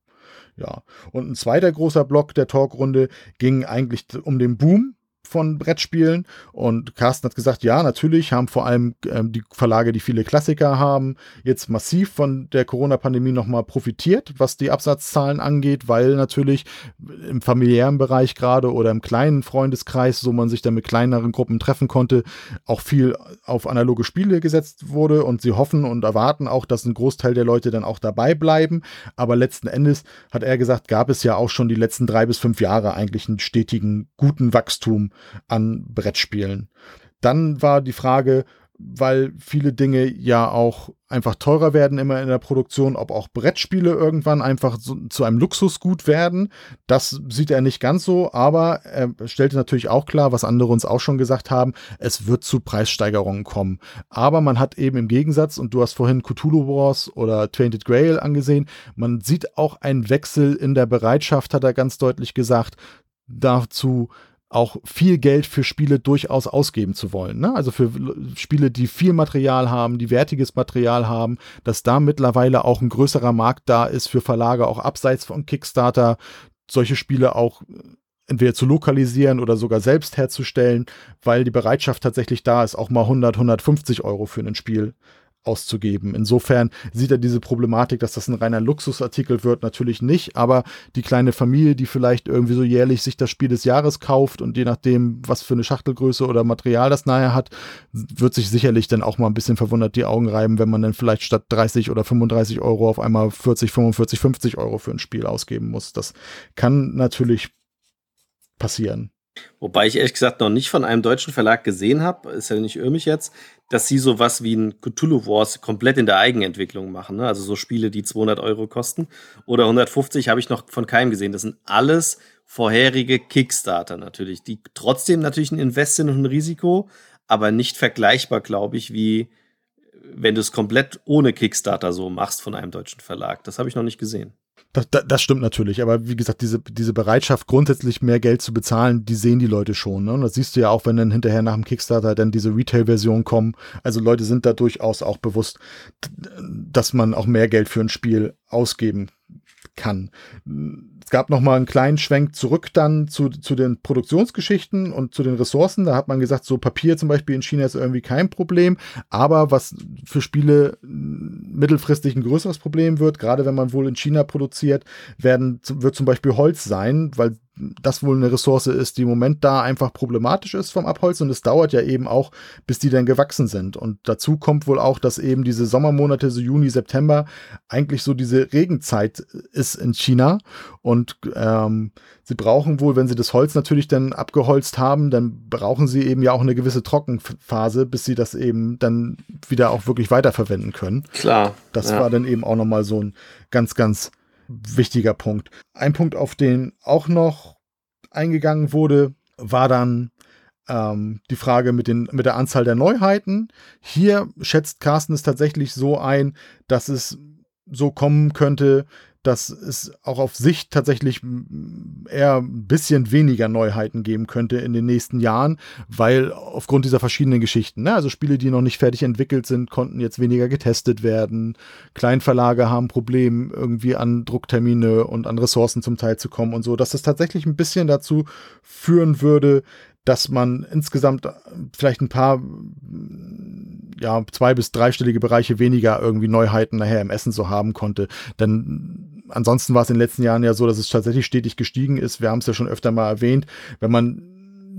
Ja. Und ein zweiter großer Block der Talkrunde ging eigentlich um den Boom von Brettspielen. Und Carsten hat gesagt, ja, natürlich haben vor allem ähm, die Verlage, die viele Klassiker haben, jetzt massiv von der Corona-Pandemie nochmal profitiert, was die Absatzzahlen angeht, weil natürlich im familiären Bereich gerade oder im kleinen Freundeskreis, so man sich dann mit kleineren Gruppen treffen konnte, auch viel auf analoge Spiele gesetzt wurde und sie hoffen und erwarten auch, dass ein Großteil der Leute dann auch dabei bleiben. Aber letzten Endes hat er gesagt, gab es ja auch schon die letzten drei bis fünf Jahre eigentlich einen stetigen, guten Wachstum an Brettspielen. Dann war die Frage, weil viele Dinge ja auch einfach teurer werden immer in der Produktion, ob auch Brettspiele irgendwann einfach zu einem Luxusgut werden. Das sieht er nicht ganz so, aber er stellte natürlich auch klar, was andere uns auch schon gesagt haben, es wird zu Preissteigerungen kommen. Aber man hat eben im Gegensatz, und du hast vorhin Cthulhu Wars oder Tainted Grail angesehen, man sieht auch einen Wechsel in der Bereitschaft, hat er ganz deutlich gesagt, dazu auch viel Geld für Spiele durchaus ausgeben zu wollen. Ne? Also für Spiele, die viel Material haben, die wertiges Material haben, dass da mittlerweile auch ein größerer Markt da ist für Verlage, auch abseits von Kickstarter, solche Spiele auch entweder zu lokalisieren oder sogar selbst herzustellen, weil die Bereitschaft tatsächlich da ist, auch mal 100, 150 Euro für ein Spiel auszugeben. Insofern sieht er diese Problematik, dass das ein reiner Luxusartikel wird, natürlich nicht, aber die kleine Familie, die vielleicht irgendwie so jährlich sich das Spiel des Jahres kauft und je nachdem, was für eine Schachtelgröße oder Material das nachher hat, wird sich sicherlich dann auch mal ein bisschen verwundert die Augen reiben, wenn man dann vielleicht statt 30 oder 35 Euro auf einmal 40, 45, 50 Euro für ein Spiel ausgeben muss. Das kann natürlich passieren. Wobei ich ehrlich gesagt noch nicht von einem deutschen Verlag gesehen habe, ist ja nicht irr jetzt, dass sie sowas wie ein Cthulhu Wars komplett in der Eigenentwicklung machen. Ne? Also so Spiele, die 200 Euro kosten oder 150 habe ich noch von keinem gesehen. Das sind alles vorherige Kickstarter natürlich, die trotzdem natürlich ein Invest sind und ein Risiko, aber nicht vergleichbar, glaube ich, wie wenn du es komplett ohne Kickstarter so machst von einem deutschen Verlag. Das habe ich noch nicht gesehen. Das, das, stimmt natürlich, aber wie gesagt, diese, diese Bereitschaft, grundsätzlich mehr Geld zu bezahlen, die sehen die Leute schon. Ne? Und das siehst du ja auch, wenn dann hinterher nach dem Kickstarter dann diese Retail-Version kommen. Also Leute sind da durchaus auch bewusst, dass man auch mehr Geld für ein Spiel ausgeben kann. Es gab noch mal einen kleinen Schwenk zurück dann zu, zu den Produktionsgeschichten und zu den Ressourcen. Da hat man gesagt, so Papier zum Beispiel in China ist irgendwie kein Problem. Aber was für Spiele mittelfristig ein größeres Problem wird, gerade wenn man wohl in China produziert, werden, wird zum Beispiel Holz sein, weil das wohl eine Ressource ist, die im Moment da einfach problematisch ist vom Abholzen und es dauert ja eben auch, bis die dann gewachsen sind. Und dazu kommt wohl auch, dass eben diese Sommermonate, so Juni, September, eigentlich so diese Regenzeit ist in China und ähm, sie brauchen wohl, wenn sie das Holz natürlich dann abgeholzt haben, dann brauchen sie eben ja auch eine gewisse Trockenphase, bis sie das eben dann wieder auch wirklich weiterverwenden können. Klar. Das ja. war dann eben auch nochmal so ein ganz, ganz wichtiger Punkt. Ein Punkt, auf den auch noch eingegangen wurde, war dann ähm, die Frage mit, den, mit der Anzahl der Neuheiten. Hier schätzt Carsten es tatsächlich so ein, dass es so kommen könnte, dass es auch auf Sicht tatsächlich eher ein bisschen weniger Neuheiten geben könnte in den nächsten Jahren, weil aufgrund dieser verschiedenen Geschichten, ne, also Spiele, die noch nicht fertig entwickelt sind, konnten jetzt weniger getestet werden. Kleinverlage haben Probleme, irgendwie an Drucktermine und an Ressourcen zum Teil zu kommen und so, dass das tatsächlich ein bisschen dazu führen würde, dass man insgesamt vielleicht ein paar ja, zwei- bis dreistellige Bereiche weniger irgendwie Neuheiten nachher im Essen so haben konnte. Denn ansonsten war es in den letzten Jahren ja so, dass es tatsächlich stetig gestiegen ist. Wir haben es ja schon öfter mal erwähnt. Wenn man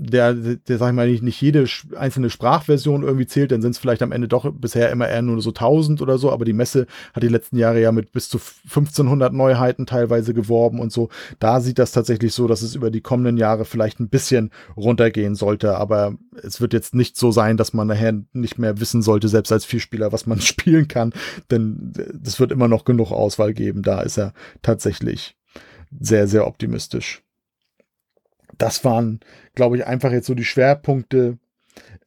der, der sag ich mal, nicht, nicht jede einzelne Sprachversion irgendwie zählt, dann sind es vielleicht am Ende doch bisher immer eher nur so 1000 oder so, aber die Messe hat die letzten Jahre ja mit bis zu 1500 Neuheiten teilweise geworben und so. Da sieht das tatsächlich so, dass es über die kommenden Jahre vielleicht ein bisschen runtergehen sollte, aber es wird jetzt nicht so sein, dass man nachher nicht mehr wissen sollte, selbst als Vierspieler, was man spielen kann, denn es wird immer noch genug Auswahl geben. Da ist er tatsächlich sehr, sehr optimistisch das waren, glaube ich, einfach jetzt so die Schwerpunkte,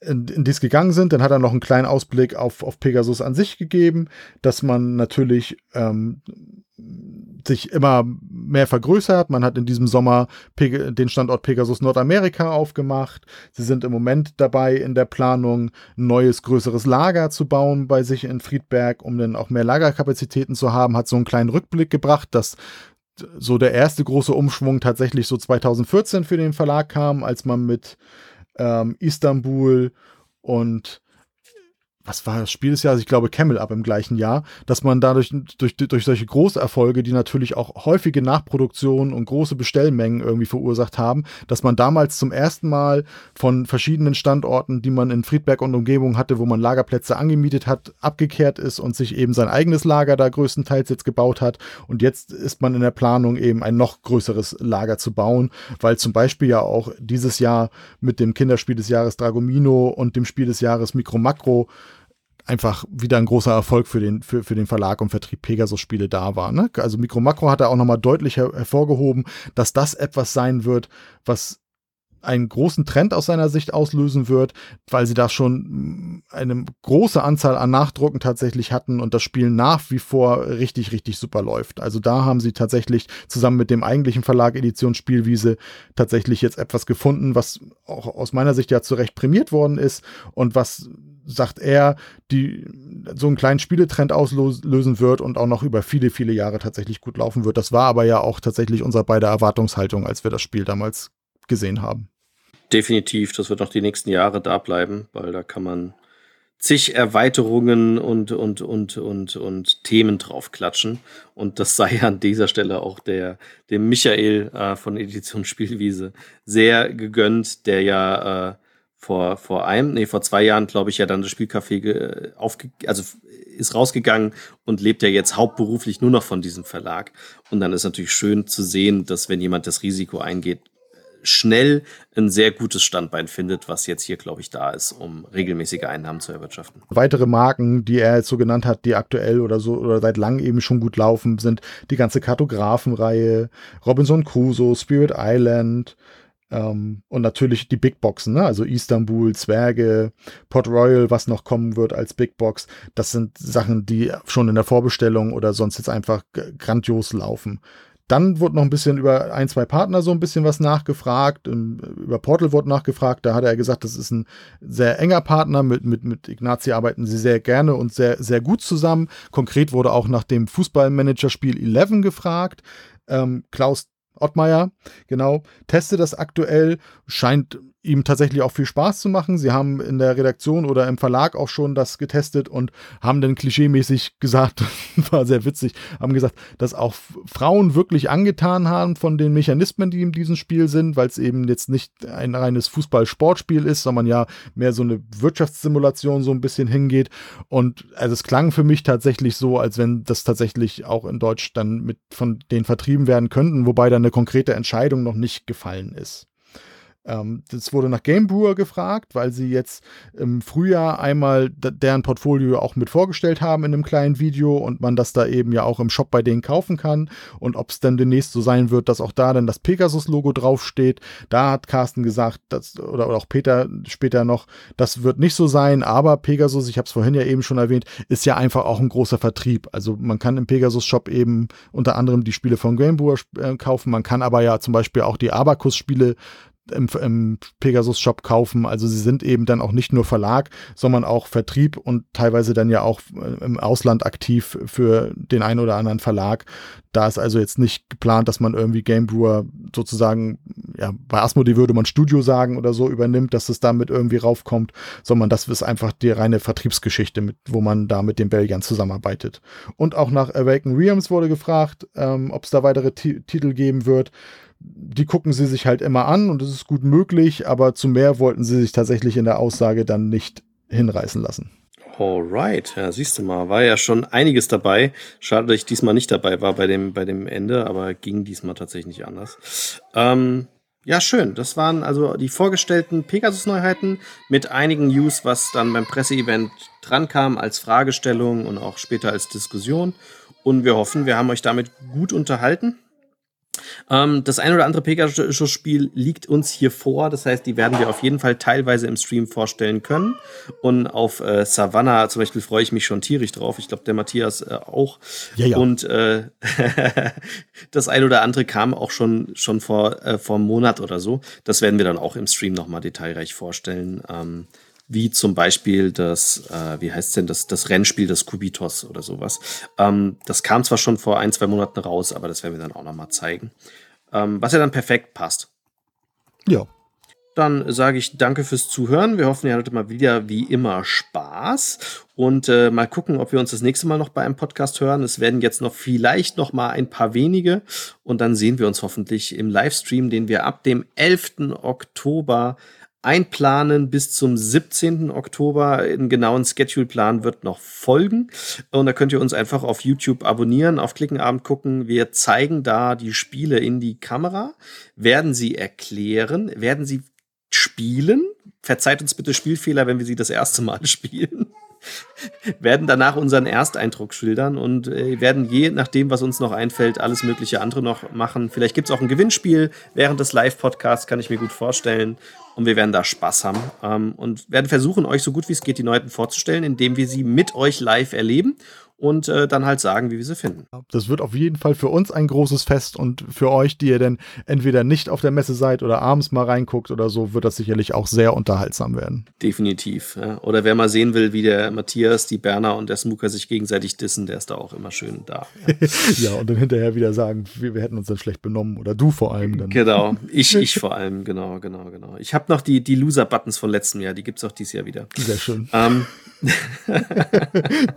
in, in die es gegangen sind. Dann hat er noch einen kleinen Ausblick auf, auf Pegasus an sich gegeben, dass man natürlich ähm, sich immer mehr vergrößert. Man hat in diesem Sommer Peg den Standort Pegasus Nordamerika aufgemacht. Sie sind im Moment dabei, in der Planung ein neues, größeres Lager zu bauen bei sich in Friedberg, um dann auch mehr Lagerkapazitäten zu haben. Hat so einen kleinen Rückblick gebracht, dass so der erste große Umschwung tatsächlich so 2014 für den Verlag kam, als man mit ähm, Istanbul und was war das Spiel des Jahres? Ich glaube Camel Up im gleichen Jahr, dass man dadurch durch, durch solche Großerfolge, die natürlich auch häufige Nachproduktionen und große Bestellmengen irgendwie verursacht haben, dass man damals zum ersten Mal von verschiedenen Standorten, die man in Friedberg und Umgebung hatte, wo man Lagerplätze angemietet hat, abgekehrt ist und sich eben sein eigenes Lager da größtenteils jetzt gebaut hat. Und jetzt ist man in der Planung eben ein noch größeres Lager zu bauen, weil zum Beispiel ja auch dieses Jahr mit dem Kinderspiel des Jahres Dragomino und dem Spiel des Jahres Micro Macro einfach wieder ein großer Erfolg für den, für, für den Verlag und Vertrieb Pegasus-Spiele da war. Ne? Also Micro Macro hat er auch nochmal deutlich her hervorgehoben, dass das etwas sein wird, was einen großen Trend aus seiner Sicht auslösen wird, weil sie da schon eine große Anzahl an Nachdrucken tatsächlich hatten und das Spiel nach wie vor richtig, richtig super läuft. Also da haben sie tatsächlich zusammen mit dem eigentlichen Verlag Edition Spielwiese tatsächlich jetzt etwas gefunden, was auch aus meiner Sicht ja zu Recht prämiert worden ist und was sagt er, die so einen kleinen Spieletrend auslösen wird und auch noch über viele, viele Jahre tatsächlich gut laufen wird. Das war aber ja auch tatsächlich unsere beide Erwartungshaltung, als wir das Spiel damals gesehen haben. Definitiv, das wird noch die nächsten Jahre da bleiben, weil da kann man zig Erweiterungen und, und, und, und, und Themen draufklatschen. Und das sei an dieser Stelle auch der, dem Michael äh, von Edition Spielwiese sehr gegönnt, der ja äh, vor, vor einem, nee, vor zwei Jahren, glaube ich, ja dann das Spielcafé aufge, also ist rausgegangen und lebt ja jetzt hauptberuflich nur noch von diesem Verlag. Und dann ist natürlich schön zu sehen, dass wenn jemand das Risiko eingeht, schnell ein sehr gutes Standbein findet, was jetzt hier, glaube ich, da ist, um regelmäßige Einnahmen zu erwirtschaften. Weitere Marken, die er jetzt so genannt hat, die aktuell oder so oder seit langem eben schon gut laufen, sind die ganze Kartografenreihe, Robinson Crusoe, Spirit Island, ähm, und natürlich die Big Boxen, ne? also Istanbul, Zwerge, Port Royal, was noch kommen wird als Big Box. Das sind Sachen, die schon in der Vorbestellung oder sonst jetzt einfach grandios laufen. Dann wurde noch ein bisschen über ein, zwei Partner so ein bisschen was nachgefragt. Ähm, über Portal wurde nachgefragt. Da hat er gesagt, das ist ein sehr enger Partner. Mit, mit, mit Ignazi arbeiten sie sehr gerne und sehr, sehr gut zusammen. Konkret wurde auch nach dem Fußballmanager-Spiel 11 gefragt. Ähm, Klaus Ottmeier, genau, testet das aktuell, scheint ihm tatsächlich auch viel Spaß zu machen. Sie haben in der Redaktion oder im Verlag auch schon das getestet und haben dann klischeemäßig gesagt, war sehr witzig, haben gesagt, dass auch Frauen wirklich angetan haben von den Mechanismen, die in diesem Spiel sind, weil es eben jetzt nicht ein reines Fußball-Sportspiel ist, sondern ja mehr so eine Wirtschaftssimulation so ein bisschen hingeht. Und also es klang für mich tatsächlich so, als wenn das tatsächlich auch in Deutsch dann mit von denen vertrieben werden könnten, wobei dann eine konkrete Entscheidung noch nicht gefallen ist. Ähm, das wurde nach Game Brewer gefragt, weil sie jetzt im Frühjahr einmal deren Portfolio auch mit vorgestellt haben in einem kleinen Video und man das da eben ja auch im Shop bei denen kaufen kann. Und ob es dann demnächst so sein wird, dass auch da dann das Pegasus-Logo draufsteht. Da hat Carsten gesagt, dass, oder, oder auch Peter später noch, das wird nicht so sein, aber Pegasus, ich habe es vorhin ja eben schon erwähnt, ist ja einfach auch ein großer Vertrieb. Also man kann im Pegasus-Shop eben unter anderem die Spiele von Game Brewer äh, kaufen. Man kann aber ja zum Beispiel auch die Abacus-Spiele im, im Pegasus-Shop kaufen. Also sie sind eben dann auch nicht nur Verlag, sondern auch Vertrieb und teilweise dann ja auch äh, im Ausland aktiv für den einen oder anderen Verlag. Da ist also jetzt nicht geplant, dass man irgendwie Game Brewer sozusagen, ja, bei Asmodee würde man Studio sagen oder so übernimmt, dass es damit irgendwie raufkommt, sondern das ist einfach die reine Vertriebsgeschichte, mit, wo man da mit den Belgiern zusammenarbeitet. Und auch nach Awaken Realms wurde gefragt, ähm, ob es da weitere T Titel geben wird die gucken sie sich halt immer an und es ist gut möglich, aber zu mehr wollten sie sich tatsächlich in der Aussage dann nicht hinreißen lassen. Alright, ja, siehst du mal, war ja schon einiges dabei. Schade, dass ich diesmal nicht dabei war bei dem, bei dem Ende, aber ging diesmal tatsächlich nicht anders. Ähm, ja, schön. Das waren also die vorgestellten Pegasus-Neuheiten mit einigen News, was dann beim Presseevent drankam als Fragestellung und auch später als Diskussion. Und wir hoffen, wir haben euch damit gut unterhalten. Ähm, das ein oder andere Pegasus-Spiel liegt uns hier vor. Das heißt, die werden wir auf jeden Fall teilweise im Stream vorstellen können. Und auf äh, Savannah zum Beispiel freue ich mich schon tierisch drauf. Ich glaube, der Matthias äh, auch. Ja, ja. Und äh, das ein oder andere kam auch schon, schon vor, äh, vor einem Monat oder so. Das werden wir dann auch im Stream nochmal detailreich vorstellen. Ähm, wie zum Beispiel das, äh, wie heißt denn das, das Rennspiel des Kubitos oder sowas. Ähm, das kam zwar schon vor ein, zwei Monaten raus, aber das werden wir dann auch nochmal zeigen. Ähm, was ja dann perfekt passt. Ja. dann sage ich danke fürs Zuhören. Wir hoffen, ihr hattet mal wieder wie immer Spaß und äh, mal gucken, ob wir uns das nächste Mal noch bei einem Podcast hören. Es werden jetzt noch vielleicht noch mal ein paar wenige und dann sehen wir uns hoffentlich im Livestream, den wir ab dem 11. Oktober einplanen bis zum 17. Oktober. Einen genauen Schedule-Plan wird noch folgen. Und da könnt ihr uns einfach auf YouTube abonnieren, auf Klickenabend gucken. Wir zeigen da die Spiele in die Kamera, werden sie erklären, werden sie spielen. Verzeiht uns bitte Spielfehler, wenn wir sie das erste Mal spielen werden danach unseren Ersteindruck schildern und äh, werden je nachdem, was uns noch einfällt, alles mögliche andere noch machen. Vielleicht gibt es auch ein Gewinnspiel während des Live-Podcasts, kann ich mir gut vorstellen. Und wir werden da Spaß haben ähm, und werden versuchen, euch so gut wie es geht die Neuheiten vorzustellen, indem wir sie mit euch live erleben und äh, dann halt sagen, wie wir sie finden. Das wird auf jeden Fall für uns ein großes Fest und für euch, die ihr denn entweder nicht auf der Messe seid oder abends mal reinguckt oder so, wird das sicherlich auch sehr unterhaltsam werden. Definitiv. Ja. Oder wer mal sehen will, wie der Matthias, die Berner und der Smooker sich gegenseitig dissen, der ist da auch immer schön da. Ja, ja und dann hinterher wieder sagen, wir, wir, hätten uns dann schlecht benommen oder du vor allem dann. Genau, ich, ich vor allem, genau, genau, genau. Ich habe noch die, die Loser-Buttons von letztem Jahr, die gibt es auch dieses Jahr wieder. Sehr schön. Ähm.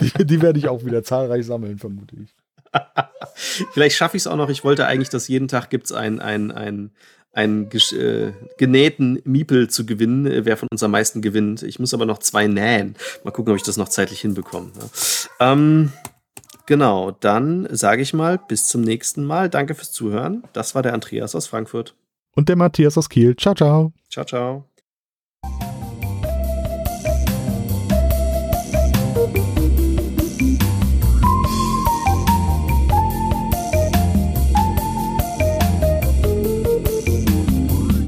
die, die werde ich auch wieder zahlreich sammeln, vermute ich. Vielleicht schaffe ich es auch noch. Ich wollte eigentlich, dass jeden Tag gibt es ein, ein, ein, einen äh, genähten Miepel zu gewinnen, äh, wer von uns am meisten gewinnt. Ich muss aber noch zwei nähen. Mal gucken, ob ich das noch zeitlich hinbekomme. Ja. Ähm, genau, dann sage ich mal, bis zum nächsten Mal. Danke fürs Zuhören. Das war der Andreas aus Frankfurt. Und der Matthias aus Kiel. Ciao, ciao. Ciao, ciao.